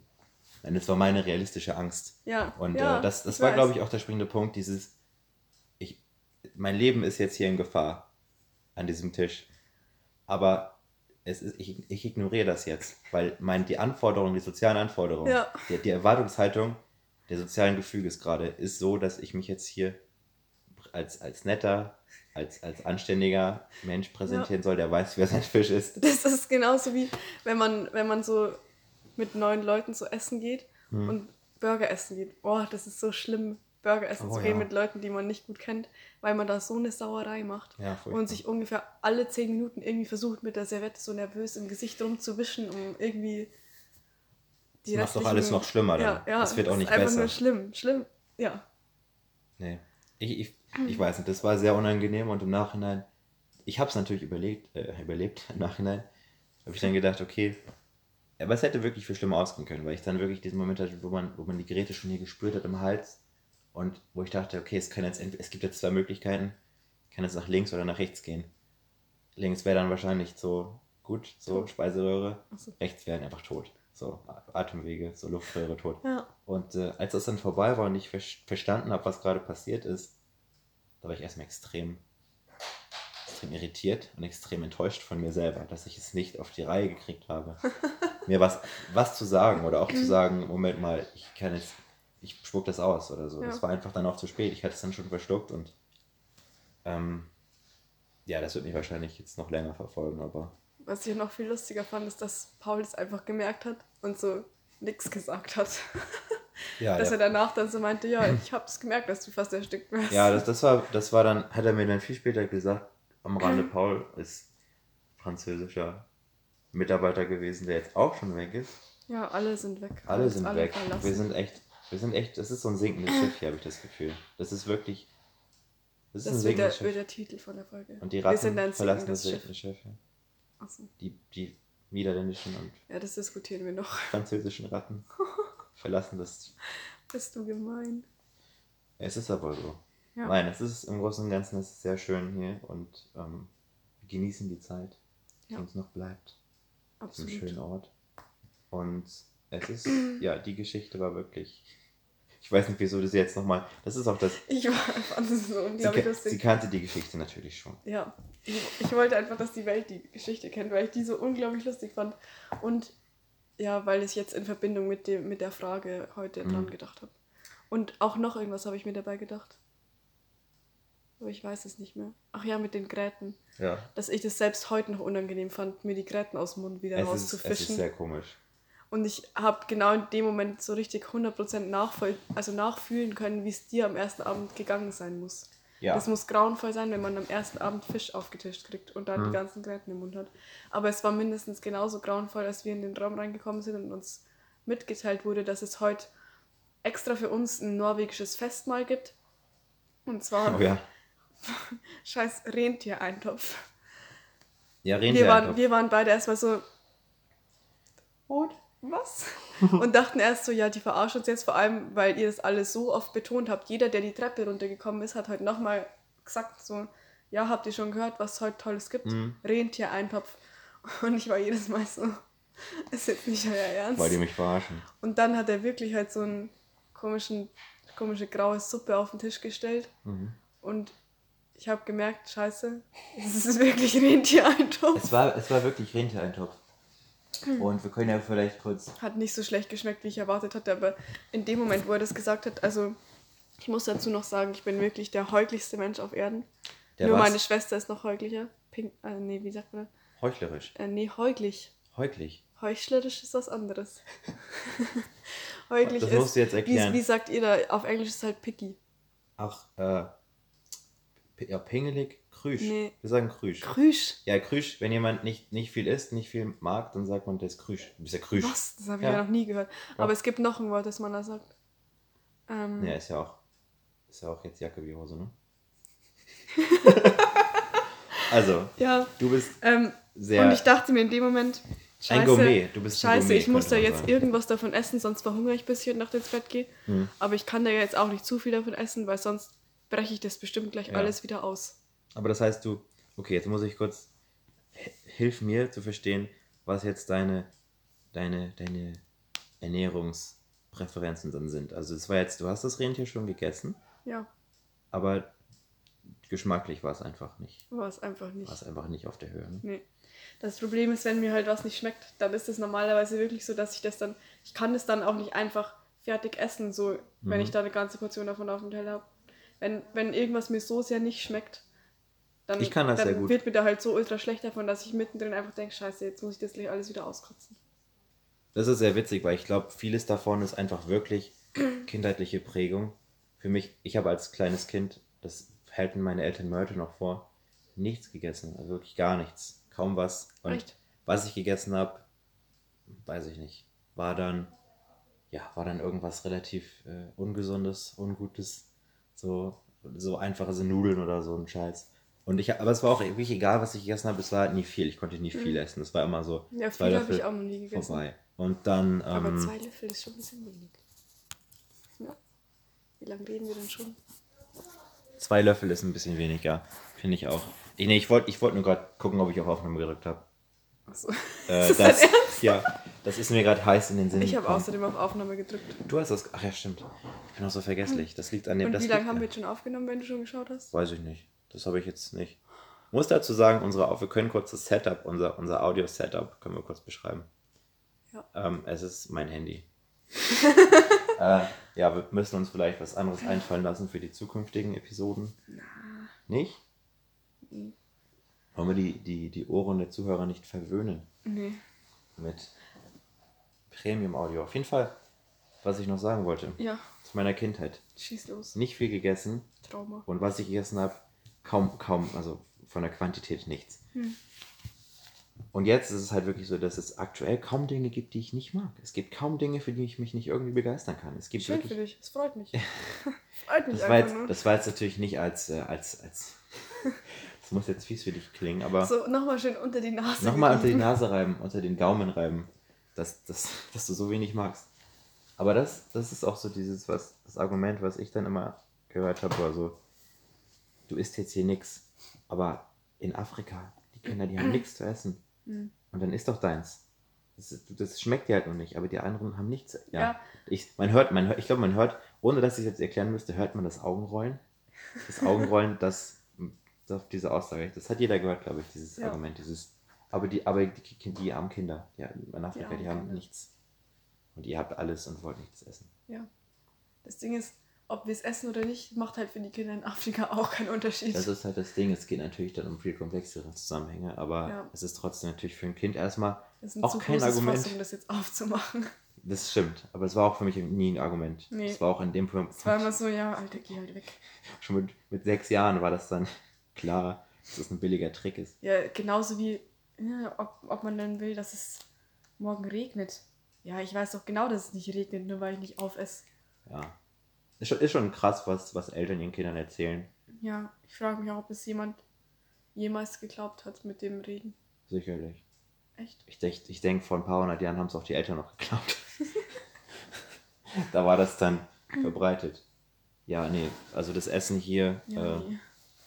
Nein, das war meine realistische Angst. Ja. Und ja, äh, das, das ich war, glaube ich, auch der springende Punkt, dieses, ich, mein Leben ist jetzt hier in Gefahr an diesem Tisch. Aber es ist, ich, ich ignoriere das jetzt, weil mein, die Anforderungen, die sozialen Anforderungen, Ja. die, die Erwartungshaltung der sozialen Gefüges gerade ist so, dass ich mich jetzt hier als, als netter, als, als anständiger Mensch präsentieren soll, der weiß, wer sein Fisch ist. Das ist genauso wie, wenn man, wenn man so mit neuen Leuten so essen geht Hm. und Burger essen geht. Boah, das ist so schlimm, Burger essen Oh, zu gehen ja. mit Leuten, die man nicht gut kennt, weil man da so eine Sauerei macht. Ja, und sich ungefähr alle zehn Minuten irgendwie versucht, mit der Servette so nervös im Gesicht rumzuwischen, um irgendwie die Das macht doch alles noch schlimmer dann. Ja, ja, Das wird auch nicht ist einfach besser. nur schlimm, schlimm. Ja, Nee. Ich, ich, ich weiß nicht, das war sehr unangenehm und im Nachhinein, ich habe es natürlich überlegt, äh, überlebt, im Nachhinein, habe ich dann gedacht, okay, aber es hätte wirklich viel schlimmer ausgehen können, weil ich dann wirklich diesen Moment hatte, wo man, wo man die Geräte schon hier gespürt hat im Hals und wo ich dachte, okay, es, kann jetzt, es gibt jetzt zwei Möglichkeiten, ich kann jetzt nach links oder nach rechts gehen. Links wäre dann wahrscheinlich so gut, so. Speiseröhre, so. rechts wäre einfach tot, so Atemwege, so Luftröhre tot. ja. Und äh, als das dann vorbei war und ich ver verstanden habe, was gerade passiert ist, da war ich erstmal extrem, extrem irritiert und extrem enttäuscht von mir selber, dass ich es nicht auf die Reihe gekriegt habe, mir was, was zu sagen oder auch zu sagen, Moment mal, ich kann jetzt, ich spuck das aus oder so. Ja. Das war einfach dann auch zu spät. Ich hatte es dann schon verschluckt und ähm, ja, das wird mich wahrscheinlich jetzt noch länger verfolgen, aber Was ich noch viel lustiger fand, ist, dass Paul es einfach gemerkt hat und so nichts gesagt hat. ja, dass er danach dann so meinte, ja, ich hab's gemerkt, dass du fast erstickt wirst. Ja, das, das, war, das war dann, hat er mir dann viel später gesagt, am Rande Paul ist französischer Mitarbeiter gewesen, der jetzt auch schon weg ist. Ja, alle sind weg. Alle sind weg. verlassen. Wir sind echt, wir sind echt, das ist so ein sinkendes Schiff hier, habe ich das Gefühl. Das ist wirklich, das ist ein Das wird der, sinkendes wird Schiff. der Titel von der Folge. Und die Wir Ratten sind ein verlassen das sinkendes sinkende Schiff. Schiff. ja. Achso. Die, die niederländischen und Ja, das diskutieren wir noch. französischen Ratten verlassen das. Bist du gemein. Es ist aber so. Ja. Nein, es ist im Großen und Ganzen es ist sehr schön hier und ähm, wir genießen die Zeit, die Ja. uns noch bleibt. Absolut. schönen Ort. Und es ist, ja, die Geschichte war wirklich. Ich weiß nicht, wieso das jetzt nochmal. Das ist auch das. Ich war fand es so unglaublich ka- sie lustig. kannte die Geschichte natürlich schon. Ja, ich, ich wollte einfach, dass die Welt die Geschichte kennt, weil ich die so unglaublich lustig fand. Und ja, weil ich jetzt in Verbindung mit, dem, mit der Frage heute Mhm. dran gedacht habe. Und auch noch irgendwas habe ich mir dabei gedacht. Aber ich weiß es nicht mehr. Ach ja, mit den Gräten. Ja. Dass ich das selbst heute noch unangenehm fand, mir die Gräten aus dem Mund wieder Es ist, es ist rauszufischen. sehr komisch. Und ich habe genau in dem Moment so richtig 100% nachvoll also nachfühlen können, wie es dir am ersten Abend gegangen sein muss. Ja. Das muss grauenvoll sein, wenn man am ersten Abend Fisch aufgetischt kriegt und dann Mhm. die ganzen Gräten im Mund hat. Aber es war mindestens genauso grauenvoll, als wir in den Raum reingekommen sind und uns mitgeteilt wurde, dass es heute extra für uns ein norwegisches Festmahl gibt. Und zwar Oh ja. scheiß Rentiereintopf. Ja, Wir Rentier. waren, wir waren beide erstmal so. Und? Was? Und dachten erst so, ja, die verarschen uns jetzt vor allem, weil ihr das alles so oft betont habt. Jeder, der die Treppe runtergekommen ist, hat heute nochmal gesagt, so, ja, habt ihr schon gehört, was es heute Tolles gibt? Mhm. Rentiereintopf. Und ich war jedes Mal so, ist jetzt nicht euer Ernst. Wollt ihr mich verarschen? Und dann hat er wirklich halt so einen komischen, komische graue Suppe auf den Tisch gestellt. Mhm. Und ich habe gemerkt, scheiße, es ist wirklich Rentiereintopf. Es war, es war wirklich Rentiereintopf. Und wir können ja vielleicht kurz. Hat nicht so schlecht geschmeckt, wie ich erwartet hatte, aber in dem Moment, wo er das gesagt hat, also ich muss dazu noch sagen, ich bin wirklich der heuchlichste Mensch auf Erden. Der Nur was? meine Schwester ist noch heuchlicher. Pink, äh, nee, wie sagt man Heuchlerisch. das? Äh, nee, heuglich. Heuglich. Heuchlerisch ist was anderes. heuglich Das ist. musst du jetzt erklären. Wie, wie sagt ihr da? Auf Englisch ist es halt picky. Ach, äh. Ja, pingelig, Krüsch. Nee. Wir sagen Krüsch. Krüsch. Ja, Krüsch, wenn jemand nicht, nicht viel isst, nicht viel mag, dann sagt man, der ist Krüsch. Du bist ja Krüsch. Was? Das habe ich Ja. ja. noch nie gehört. Aber es gibt noch ein Wort, das man da sagt. Ähm, Ja, ist ja auch. Ist ja auch jetzt Jacke wie Hose, ne? also, ja. du bist Ähm, sehr. und ich dachte mir in dem Moment, scheiße, Ein Gourmet, du bist scheiße, Gourmet, ich muss da jetzt sagen. irgendwas davon essen, sonst verhungere ich, bis ich heute Nacht ins Bett gehe. Hm. Aber ich kann da jetzt auch nicht zu viel davon essen, weil sonst breche ich das bestimmt gleich Ja. alles wieder aus. Aber das heißt, du. Okay, jetzt muss ich kurz. Hilf mir zu verstehen, was jetzt deine, deine, deine Ernährungspräferenzen dann sind. Also, es war jetzt, du hast das Rentier schon gegessen, Ja, aber geschmacklich war es einfach nicht. war es einfach nicht. War es einfach nicht auf der Höhe. Ne? Nee. Das Problem ist, wenn mir halt was nicht schmeckt, dann ist es normalerweise wirklich so, dass ich das dann, ich kann das dann auch nicht einfach fertig essen, so wenn Mhm. ich da eine ganze Portion davon auf dem Teller habe. Wenn, wenn irgendwas mir so sehr nicht schmeckt, dann, Ich kann das sehr gut. wird mir da halt so ultra schlecht davon, dass ich mittendrin einfach denke, scheiße, jetzt muss ich das gleich alles wieder auskotzen. Das ist sehr witzig, weil ich glaube, vieles davon ist einfach wirklich kindheitliche Prägung. Für mich, ich habe als kleines Kind, das halten meine Eltern mir heute noch vor, nichts gegessen. Also wirklich gar nichts. Kaum was. Und Echt? was ich gegessen habe, weiß ich nicht. War dann, ja, war dann irgendwas relativ äh, Ungesundes, Ungutes. So, so einfache Nudeln oder so ein Scheiß. Und ich, aber es war auch wirklich egal, was ich gegessen habe, es war nie viel. Ich konnte nie viel essen. Es war immer so Mhm. Ja, zwei viel habe ich auch noch nie gegessen. vorbei. Und dann. Aber ähm, zwei Löffel ist schon ein bisschen wenig. Ja. Wie lange reden wir denn schon? Zwei Löffel ist ein bisschen weniger, finde ich auch. Ich, nee, ich wollte ich wollt nur gerade gucken, ob ich auf Aufnahme gedrückt habe. Achso. Äh, Ist das dein Ernst? Ja, das ist mir gerade heiß in den Sinn Ich habe außerdem auf Aufnahme gedrückt. Du hast das. Ach ja, stimmt. Ich bin auch so vergesslich. Das liegt an dem. Und das wie lange haben wir jetzt schon aufgenommen, wenn du schon geschaut hast? Weiß ich nicht. Das habe ich jetzt nicht. Muss dazu sagen, unsere, wir können kurz das Setup, unser, unser Audio-Setup, können wir kurz beschreiben. Ja. Ähm, es ist mein Handy. äh, ja, wir müssen uns vielleicht was anderes einfallen lassen für die zukünftigen Episoden. Nicht? Mhm. Wollen wir die, die, die Ohren der Zuhörer nicht verwöhnen Nee. mit Premium-Audio? Auf jeden Fall, was ich noch sagen wollte, Ja, zu meiner Kindheit. schieß los. Nicht viel gegessen, Trauma. und was ich gegessen habe, kaum, kaum, also von der Quantität nichts. Hm. Und jetzt ist es halt wirklich so, dass es aktuell kaum Dinge gibt, die ich nicht mag. Es gibt kaum Dinge, für die ich mich nicht irgendwie begeistern kann. Es gibt Schön für wirklich. dich, es freut mich. freut mich Das war, jetzt, nur. das war jetzt natürlich nicht als, äh, als, als. Das muss jetzt fies für dich klingen, aber so, nochmal schön unter die Nase. nochmal unter die. Nase reiben, unter den Gaumen reiben, dass, dass, dass du so wenig magst. Aber das, das ist auch so dieses, was, das Argument, was ich dann immer gehört habe, war so, du isst jetzt hier nichts, aber in Afrika, die Kinder, die haben nichts zu essen. Hm. Und dann isst doch deins. Das, ist, das schmeckt dir halt noch nicht, aber die anderen haben nichts. Ja. Ja. Ich, man hört, man hört, ich glaube, man hört, ohne dass ich es jetzt erklären müsste, hört man das Augenrollen. Das Augenrollen, das, das auf diese Aussage. Das hat jeder gehört, glaube ich, dieses Ja. Argument. Dieses, aber die, aber die, die, die armen Kinder, die in Afrika, armen die haben Kinder. nichts. Und ihr habt alles und wollt nichts essen. Ja. Das Ding ist, ob wir es essen oder nicht, macht halt für die Kinder in Afrika auch keinen Unterschied. Das ist halt das Ding. Es geht natürlich dann um viel komplexere Zusammenhänge, aber Ja. es ist trotzdem natürlich für ein Kind erstmal, das ist ein auch zu kein Argument. Fass, um das jetzt aufzumachen. das stimmt, aber es war auch für mich nie ein Argument. Nee. Es war auch in dem Punkt, Es war immer so, ja, Alter, geh halt weg. schon mit, mit sechs Jahren war das dann klar, dass das ein billiger Trick ist. Ja, genauso wie, ja, ob, ob man dann will, dass es morgen regnet. Ja, ich weiß doch genau, dass es nicht regnet, nur weil ich nicht aufesse. Ja. Ist schon, ist schon krass, was, was Eltern ihren Kindern erzählen. Ja, ich frage mich auch, ob es jemand jemals geglaubt hat mit dem Regen. Sicherlich. Echt? Ich denke, ich denk, vor ein paar hundert Jahren haben es auch die Eltern noch geglaubt. da war das dann verbreitet. Ja, nee, also das Essen hier Ja, äh, nee.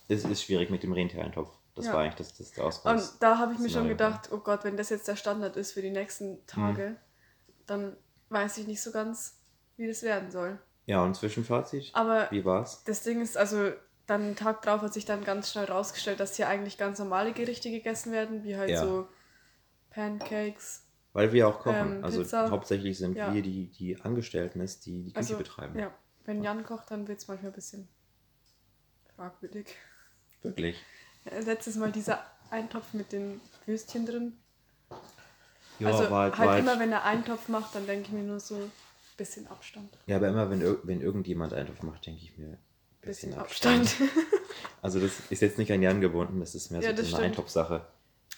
ist, ist schwierig mit dem Rentiereintopf. Das Ja. war eigentlich das, das der Und Ausgangs. da habe ich mir schon gedacht, oh Gott, wenn das jetzt der Standard ist für die nächsten Tage, dann weiß ich nicht so ganz, wie das werden soll. Ja, und Zwischenfazit? Aber Wie war's? das Ding ist, also dann einen Tag drauf hat sich dann ganz schnell rausgestellt, dass hier eigentlich ganz normale Gerichte gegessen werden, wie halt Ja. so Pancakes. Weil wir auch kochen. Ähm, also Pizza. hauptsächlich sind Ja. wir die, die Angestellten, ist, die die Küche Also, betreiben. ja, wenn Jan kocht, dann wird es manchmal ein bisschen fragwürdig. Wirklich. Ja, Letztes Mal dieser Eintopf mit den Würstchen drin. Ja, also war halt, halt, halt, immer, wenn er Eintopf macht, dann denke ich mir nur so bisschen Abstand. Ja, aber immer, wenn, wenn irgendjemand Eintopf macht, denke ich mir. ein Bisschen Abstand. Also das ist jetzt nicht an Jan gebunden, das ist mehr Ja, so das eine stimmt. Eintopfsache.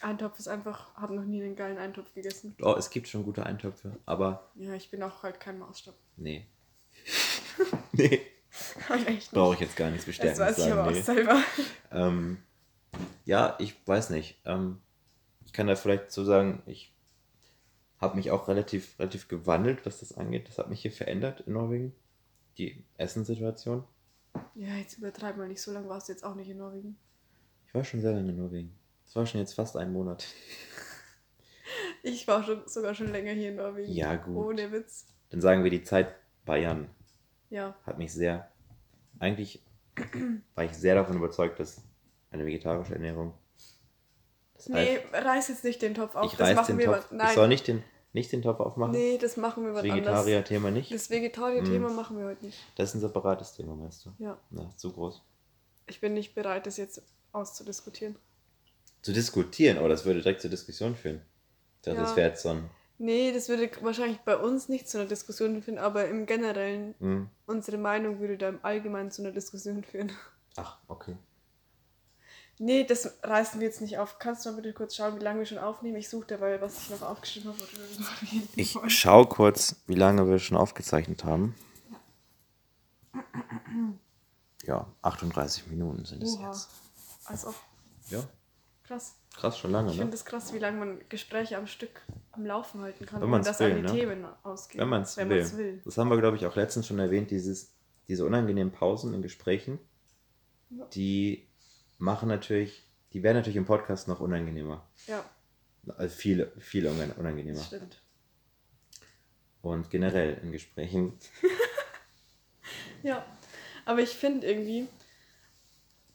Eintopf ist einfach, habe noch nie einen geilen Eintopf gegessen. Oh, es gibt schon gute Eintöpfe, aber Ja, ich bin auch halt kein Maßstab. nee. nee, brauche ich jetzt gar nichts Das bestärken. weiß ich aber nee. auch selber. Ähm, ja, ich weiß nicht. Ähm, ich kann da vielleicht so sagen, ich habe mich auch relativ, relativ gewandelt, was das angeht. Das hat mich hier verändert in Norwegen. Die Essenssituation. Ja, jetzt übertreib mal nicht. So lange warst du jetzt auch nicht in Norwegen. Ich war schon sehr lange in Norwegen. Das war schon jetzt fast ein Monat. Ich war schon, sogar schon länger hier in Norwegen. Ja, gut. Ohne Witz. Dann sagen wir, die Zeit Jan Ja. hat mich sehr. Eigentlich war ich sehr davon überzeugt, dass eine vegetarische Ernährung. Das Nee, reiß jetzt nicht den Topf auf. ich das reiß machen den wir Topf. Nein. Ich soll nicht den, nicht den Topf aufmachen. Nee, das machen wir das was. Vegetarier-Thema nicht. Das Vegetarier-Thema Mm. machen wir heute nicht. Das ist ein separates Thema, meinst du? Ja. Na, zu groß. Ich bin nicht bereit, das jetzt auszudiskutieren. Zu diskutieren, oh, das würde direkt zur Diskussion führen. Dachte, Ja. das wäre jetzt so ein. Nee, das würde wahrscheinlich bei uns nicht zu einer Diskussion führen, aber im Generellen, Hm. unsere Meinung würde da im Allgemeinen zu einer Diskussion führen. Ach, okay. Nee, das reißen wir jetzt nicht auf. Kannst du mal bitte kurz schauen, wie lange wir schon aufnehmen? Ich suche dabei, was ich noch aufgeschrieben habe. Ich schaue kurz, wie lange wir schon aufgezeichnet haben. Ja, 38 Minuten sind es jetzt. Als ob. Ja, Krass. krass, schon lange, Ich ne? finde es krass, wie lange man Gespräche am Stück am Laufen halten kann, Wenn ohne man's dass will, an die ne? Themen ausgehen. Wenn man es will. man's will. Das haben wir, glaube ich, auch letztens schon erwähnt, dieses, diese unangenehmen Pausen in Gesprächen, Ja. die machen natürlich, die werden natürlich im Podcast noch unangenehmer. Ja, Also viel, viel unang- unangenehmer. das stimmt. Und generell in Gesprächen. Ja, aber ich finde irgendwie,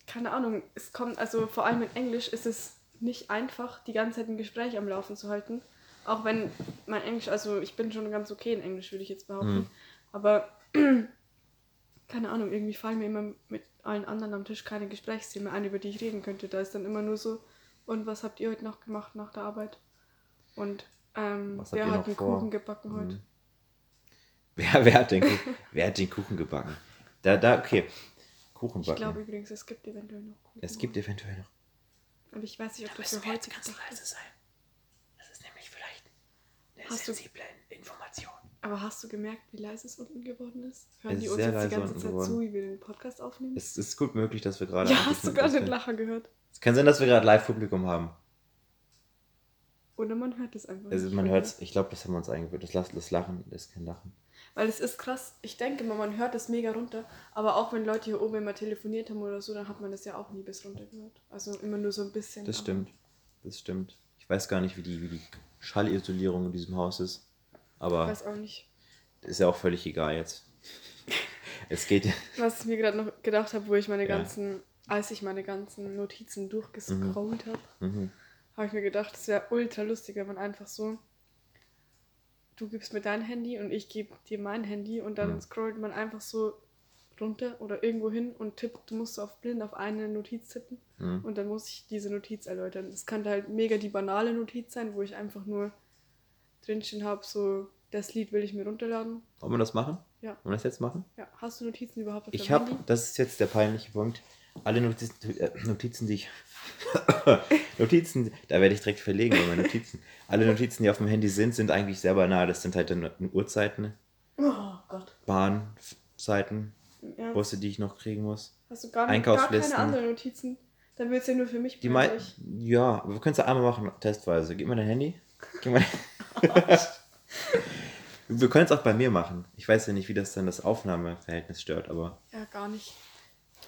keine Ahnung, es kommt, also vor allem in Englisch ist es nicht einfach, die ganze Zeit ein Gespräch am Laufen zu halten. Auch wenn mein Englisch, also ich bin schon ganz okay in Englisch, würde ich jetzt behaupten. Mhm. Aber keine Ahnung, irgendwie fallen mir immer mit allen anderen am Tisch keine Gesprächsthemen ein, über die ich reden könnte. Da ist dann immer nur so, und was habt ihr heute noch gemacht nach der Arbeit? Und ähm, wer hat einen vor? Kuchen gebacken heute? Mhm. Wer, wer, hat den, Kuchen- wer hat den Kuchen gebacken? Da, da, okay. Kuchen Ich backen. glaube übrigens, es gibt eventuell noch Kuchen. es gibt eventuell noch. Aber ich weiß nicht, ob das für heute gedacht ist. sein. Das ist nämlich vielleicht eine Hast du- Information. Aber hast du gemerkt, wie leise es unten geworden ist? Hören Es die uns jetzt die ganze Zeit geworden. zu, wie wir den Podcast aufnehmen? Es ist gut möglich, dass wir gerade. ja, hast du gerade den Lacher gehört? Es kann sein, dass wir gerade Live-Publikum haben. Oder man hört es einfach Also man hört Ich glaube, das haben wir uns eingewöhnt. Das, das Lachen ist kein Lachen. Weil es ist krass. Ich denke mal, man hört es mega runter. Aber auch wenn Leute hier oben immer telefoniert haben oder so, dann hat man das ja auch nie bis runter gehört. Also immer nur so ein bisschen. Das stimmt. Das stimmt. Ich weiß gar nicht, wie die, wie die Schallisolierung in diesem Haus ist. Ich Aber weiß auch nicht. ist ja auch völlig egal jetzt. es geht. Was ich mir gerade noch gedacht habe, wo ich meine Ja. ganzen, als ich meine ganzen Notizen durchgescrollt habe, Mhm. habe ich mir gedacht, es wäre ultra lustig, wenn man einfach so, du gibst mir dein Handy und ich gebe dir mein Handy und dann Mhm. scrollt man einfach so runter oder irgendwo hin und tippt, du musst so auf blind auf eine Notiz tippen Mhm. und dann muss ich diese Notiz erläutern. Es könnte halt mega die banale Notiz sein, wo ich einfach nur drinstehen habe, so das Lied will ich mir runterladen. Wollen wir das machen? Ja. Wollen wir das jetzt machen? Ja, hast du Notizen überhaupt auf Ich habe, das ist jetzt der peinliche Punkt, alle Notizen, äh, Notizen die ich. Notizen, da werde ich direkt verlegen bei meinen Notizen. Alle Notizen, die auf dem Handy sind, sind eigentlich sehr banal. Das sind halt dann Uhrzeiten, Oh Gott. Bahnseiten, Ja. Busse, die ich noch kriegen muss. Hast du gar, nicht, gar keine Einkaufslisten. anderen Notizen? Dann wird es ja nur für mich Die blöd, mei weil ich- ja, aber wir können es ja einmal machen, testweise. Gib mir dein Handy. Gib mal wir können es auch bei mir machen. Ich weiß ja nicht, wie das dann das Aufnahmeverhältnis stört, aber Ja, gar nicht.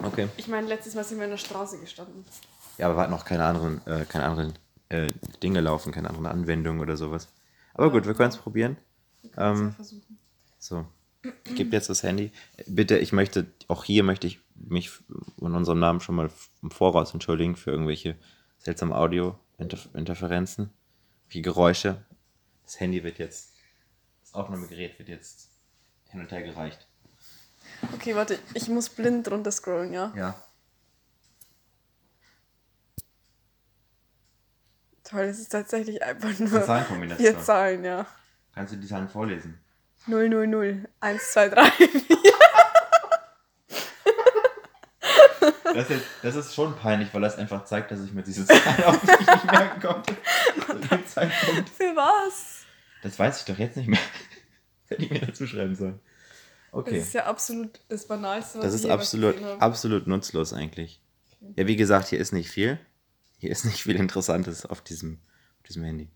okay. Ich meine, letztes Mal sind wir in der Straße gestanden. Ja, aber wir hatten noch keine anderen, äh, keine anderen äh, Dinge laufen, keine anderen Anwendungen oder sowas. Aber gut, wir können es probieren. Wir können Ähm, ja versuchen. So, ich gebe jetzt das Handy. Bitte, ich möchte, auch hier möchte ich mich in unserem Namen schon mal im Voraus entschuldigen für irgendwelche seltsamen Audio-Interferenzen, wie Geräusche. Das Handy wird jetzt, das Aufnahmegerät wird jetzt hin und her gereicht. Okay, warte, ich muss blind runter scrollen, ja? Ja. Toll, es ist tatsächlich einfach nur vier Zahlen, ja. Kannst du die Zahlen vorlesen? 0, 0, 0, 1, 2, 3, 4. Das ist, das ist schon peinlich, weil das einfach zeigt, dass ich mir diese Zahlen auch nicht merken konnte. Für was? Das weiß ich doch jetzt nicht mehr. Hätte ich mir dazu schreiben sollen. Das Okay. ist ja absolut das Banalste, was Das ich ist jemals absolut, absolut nutzlos eigentlich. Ja, wie gesagt, hier ist nicht viel. Hier ist nicht viel Interessantes auf diesem, auf diesem Handy.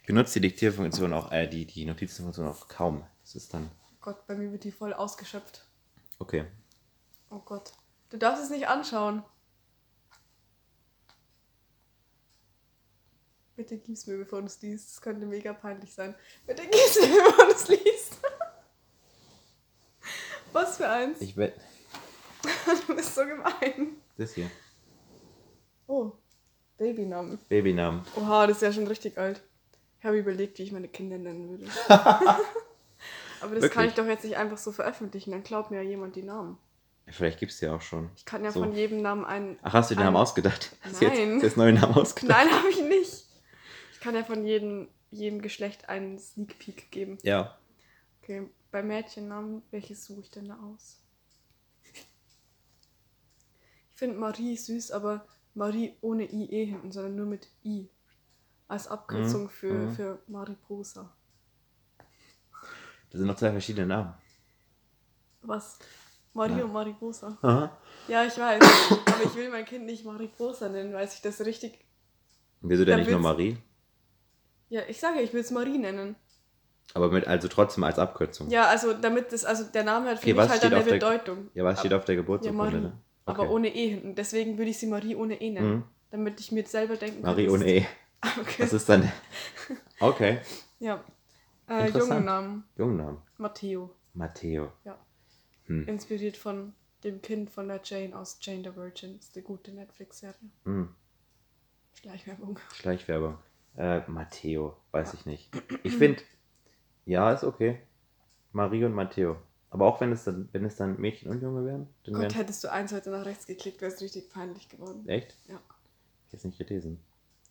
Ich benutze die Diktierfunktion auch, äh, die, die Notizenfunktion auch kaum. Das ist dann, Oh Gott, bei mir wird die voll ausgeschöpft. okay. Oh Gott. Du darfst es nicht anschauen. Bitte gib's mir, bevor du es liest. Das könnte mega peinlich sein. Bitte gib's mir, bevor du es liest. Was für eins? Ich werde, Du bist so gemein. das hier, Oh, Babynamen. Babynamen. Oha, das ist ja schon richtig alt. Ich habe überlegt, wie ich meine Kinder nennen würde. Aber das kann Wirklich? ich doch jetzt nicht einfach so veröffentlichen, dann glaubt mir ja jemand die Namen. Vielleicht gibt es die auch schon. Ich kann ja So. von jedem Namen einen. Ach, hast du den Namen ausgedacht? Hast du Nein. Jetzt, jetzt neue Namen ausgedacht? Nein, habe ich nicht. Kann ja von jedem, jedem Geschlecht einen Sneak Peek geben. Ja. Okay, bei Mädchennamen, welches suche ich denn da aus? Ich finde Marie süß, aber Marie ohne IE hinten, sondern nur mit I. Als Abkürzung Mhm, für, mhm. für Mariposa. Das sind noch zwei verschiedene Namen. Was? Marie Ja. und Mariposa. Aha. Ja, ich weiß. aber ich will mein Kind nicht Mariposa nennen, weil sich das richtig. Wieso denn nicht nur Marie? Ja, ich sage ja, ich will es Marie nennen. Aber mit, also trotzdem als Abkürzung. Ja, also damit das, also der Name hat für Okay, mich halt eine der- Bedeutung. Ja, was steht auf der Ja, Geburtsurkunde? Marie. ne? Aber Okay. ohne E hinten. Deswegen würde ich sie Marie ohne E nennen. Mhm. Damit ich mir selber denken kann. Marie das ohne E. Okay. Was ist dann? Okay. Ja. Äh. Jungennamen. Jungnamen. Matteo. Matteo. Ja. Hm. Inspiriert von dem Kind von der Jane aus Jane the Virgin. Ist eine gute Netflix-Serie. Hm. Schleichwerbung. Schleichwerbung. Äh, Matteo. Weiß ich nicht. Ich finde, ja, ist okay. Marie und Matteo. Aber auch wenn es dann, wenn es dann Mädchen und Junge wären, dann Gott, wären hättest du eins heute nach rechts geklickt, wäre es richtig peinlich geworden. Echt? Ja. Ich jetzt nicht gelesen.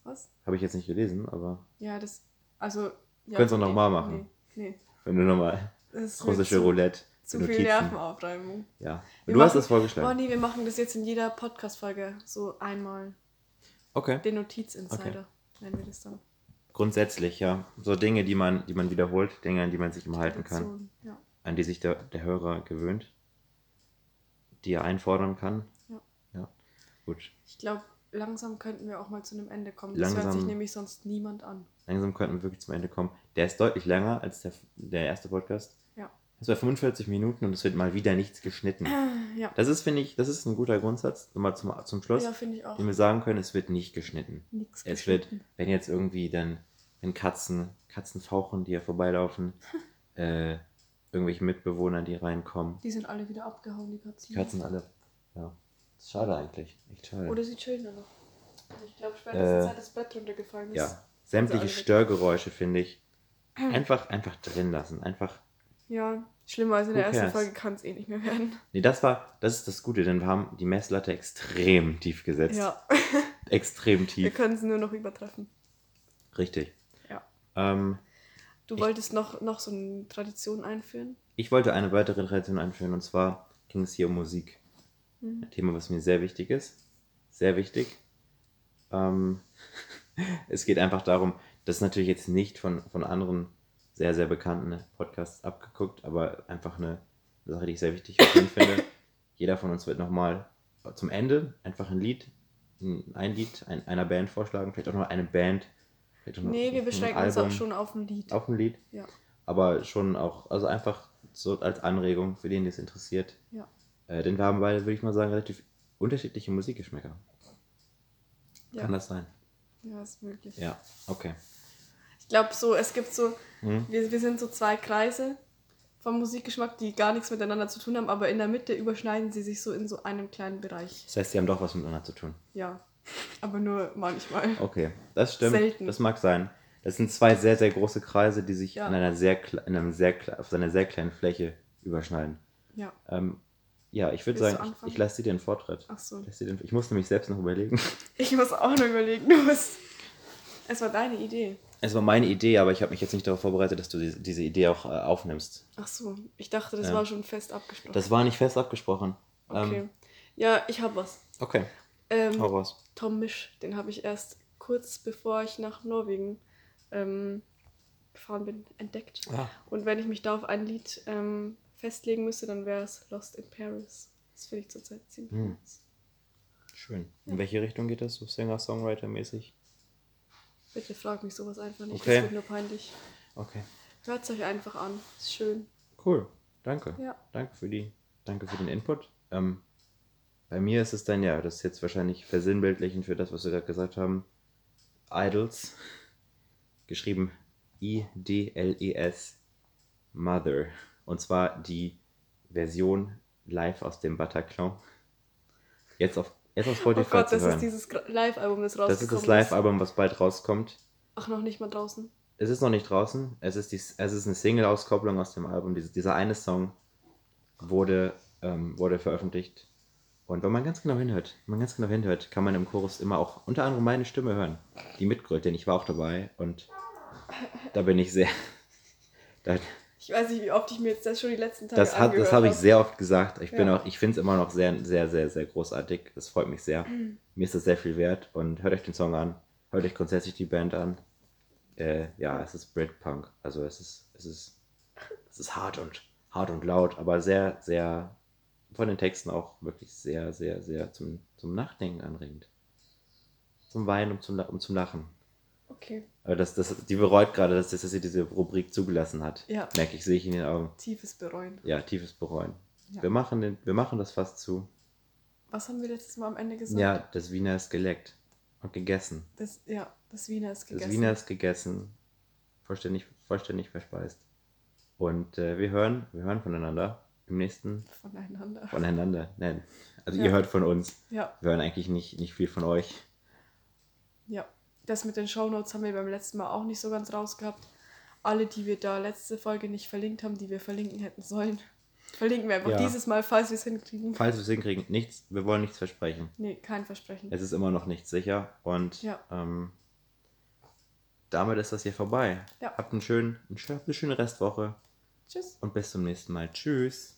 Was? Habe ich jetzt nicht gelesen, aber Ja, das. Also. Ja, Könntest du auch nee, noch mal machen. Nee. nee. wenn du nochmal Das ist mir russische Roulette. zu Notizen. viel Nervenaufreibung. Ja. Wir du hast machen- das vorgeschlagen. Oh nee, wir machen das jetzt in jeder Podcast-Folge so einmal. Okay. Den Notiz-Insider nennen wir das dann. Grundsätzlich, ja. So Dinge, die man, die man wiederholt, Dinge, an die man sich immer halten kann, Ja. an die sich der, der Hörer gewöhnt, die er einfordern kann. Ja. Ja. Gut. Ich glaube, langsam könnten wir auch mal zu einem Ende kommen. Das hört Langsam. sich nämlich sonst niemand an. Langsam könnten wir wirklich zum Ende kommen. Der ist deutlich länger als der, der erste Podcast. Ja. Das war 45 Minuten und es wird mal wieder nichts geschnitten. Ja. Das ist, finde ich, das ist ein guter Grundsatz. Nochmal zum, zum Schluss, Ja, finde ich auch. den wir sagen können, es wird nicht geschnitten. Nix Es wird, geschnitten. wenn jetzt irgendwie dann wenn Katzen, Katzen fauchen, die hier vorbeilaufen, äh, irgendwelche Mitbewohner, die reinkommen. Die sind alle wieder abgehauen, die Katzen. Die Katzen alle. Ja. Ist schade eigentlich. Echt schade. Oder sie chillen da noch. Ich glaube, spätestens Äh, seit das Bett runtergefallen ist. ja. Sämtliche. Störgeräusche, finde ich, einfach, einfach drin lassen. Einfach. Ja, schlimmer als in der Who ersten cares? Folge kann es eh nicht mehr werden. Nee, das war, das ist das Gute, denn wir haben die Messlatte extrem tief gesetzt. Ja, Extrem wir tief. können es nur noch übertreffen. Richtig. Ja. Ähm, Du Ich- wolltest noch, noch so eine Tradition einführen? ich wollte eine weitere Tradition einführen und zwar ging es hier um Musik. Mhm. Ein Thema, was mir sehr wichtig ist. Sehr wichtig. Ähm, es geht einfach darum, das ist natürlich jetzt nicht von, von anderen sehr, sehr bekannten Podcasts abgeguckt, aber einfach eine Sache, die ich sehr wichtig finde. Jeder von uns wird nochmal zum Ende einfach ein Lied, ein Lied ein, einer Band vorschlagen, vielleicht auch noch eine Band. Vielleicht noch Nee, wir beschränken uns auch schon auf ein Lied. Auf ein Lied, Ja. aber schon auch, also einfach so als Anregung für den, der es interessiert. Ja. Äh, denn wir haben beide, würde ich mal sagen, relativ unterschiedliche Musikgeschmäcker. Ja. Kann das sein? Ja, ist möglich. Ja, okay. Ich glaube so, es gibt so, Hm? wir, wir sind so zwei Kreise vom Musikgeschmack, die gar nichts miteinander zu tun haben, aber in der Mitte überschneiden sie sich so in so einem kleinen Bereich. Das heißt, sie haben doch was miteinander zu tun. Ja. Aber nur manchmal. Okay, das stimmt. Selten. Das mag sein. Das sind zwei sehr, sehr große Kreise, die sich Ja. in einer sehr, in einem sehr, auf einer sehr kleinen Fläche überschneiden. Ja. Ähm, ja, ich würde sagen, ich, ich lasse dir den Vortritt. Ach so. Den, ich muss nämlich selbst noch überlegen. Ich muss auch noch überlegen, du musst. Es war deine Idee. Es war meine Idee, aber ich habe mich jetzt nicht darauf vorbereitet, dass du diese, diese Idee auch äh, aufnimmst. Ach so, ich dachte, das Ja. war schon fest abgesprochen. Das war nicht fest abgesprochen. okay. Ähm, ja, ich habe was. okay, Ähm, hau raus. Tom Misch, den habe ich erst kurz bevor ich nach Norwegen ähm, gefahren bin, entdeckt. Ah, Und wenn ich mich da auf ein Lied ähm, festlegen müsste, dann wäre es Lost in Paris. Das finde ich zurzeit ziemlich Hm. nice. schön. In welche Richtung geht das, so Singer-Songwriter-mäßig? Bitte frag mich sowas einfach nicht, Okay. das wird nur peinlich. Okay. Hört es euch einfach an. Ist schön. Cool, danke. Ja. Danke für die, danke für den Input. Ähm, bei mir ist es dann ja, das ist jetzt wahrscheinlich versinnbildlichen für das, was wir gerade gesagt haben. Idols, geschrieben I-D-L-E-S, E Mother. Und zwar die Version live aus dem Bataclan. Jetzt auf, jetzt auf Oh Spotify Gott, zu das hören. ist dieses Live-Album, das rausgekommen das ist das Live-Album, was bald rauskommt. Ach, noch nicht mal draußen. Es ist noch nicht draußen. Es ist, die, es ist eine Single-Auskopplung aus dem Album. Diese, dieser eine Song wurde, ähm, wurde veröffentlicht. Und wenn man ganz genau hinhört, wenn man ganz genau hinhört, kann man im Chorus immer auch unter anderem meine Stimme hören, die mitgrölt, denn ich war auch dabei und da bin ich sehr. Da, Ich weiß nicht, wie oft ich mir jetzt das schon die letzten Tage das hat, das habe ich sehr oft gesagt. Ich bin Ja. auch, ich finde es immer noch sehr, sehr, sehr, sehr großartig. Das freut mich sehr. Mir ist das sehr viel wert und hört euch den Song an. Hört euch grundsätzlich die Band an. Äh, ja, es ist Britpunk. Also es ist, es ist, es ist hart und hart und laut, aber sehr, sehr von den Texten auch wirklich sehr, sehr, sehr zum, zum Nachdenken anregend. Zum Weinen und zum, und zum Lachen. Okay, Aber das, das, die bereut gerade, dass, dass sie diese Rubrik zugelassen hat. Ja. Merke ich, sehe ich in den Augen. tiefes Bereuen. Ja, tiefes Bereuen. Ja. Wir, machen den, wir machen das fast zu. Was haben wir letztes Mal am Ende gesagt? Ja, das Wiener ist geleckt und gegessen. Das, ja, das Wiener ist gegessen. Das Wiener ist gegessen, vollständig, vollständig verspeist. Und äh, wir hören, wir hören voneinander im nächsten Voneinander. voneinander. Nein, also Ja. ihr hört von uns. Ja, Wir hören eigentlich nicht, nicht viel von euch. ja. Das mit den Shownotes haben wir beim letzten Mal auch nicht so ganz rausgehabt. Alle, die wir da letzte Folge nicht verlinkt haben, die wir verlinken hätten sollen, verlinken wir einfach Ja. dieses Mal, falls wir es hinkriegen. Falls wir es hinkriegen, nichts, wir wollen nichts versprechen. Nee, kein Versprechen. Es ist immer noch nicht sicher und Ja. ähm, damit ist das hier vorbei. Ja. Habt einen schönen, einen schönen, eine schöne Restwoche Tschüss. und bis zum nächsten Mal. Tschüss.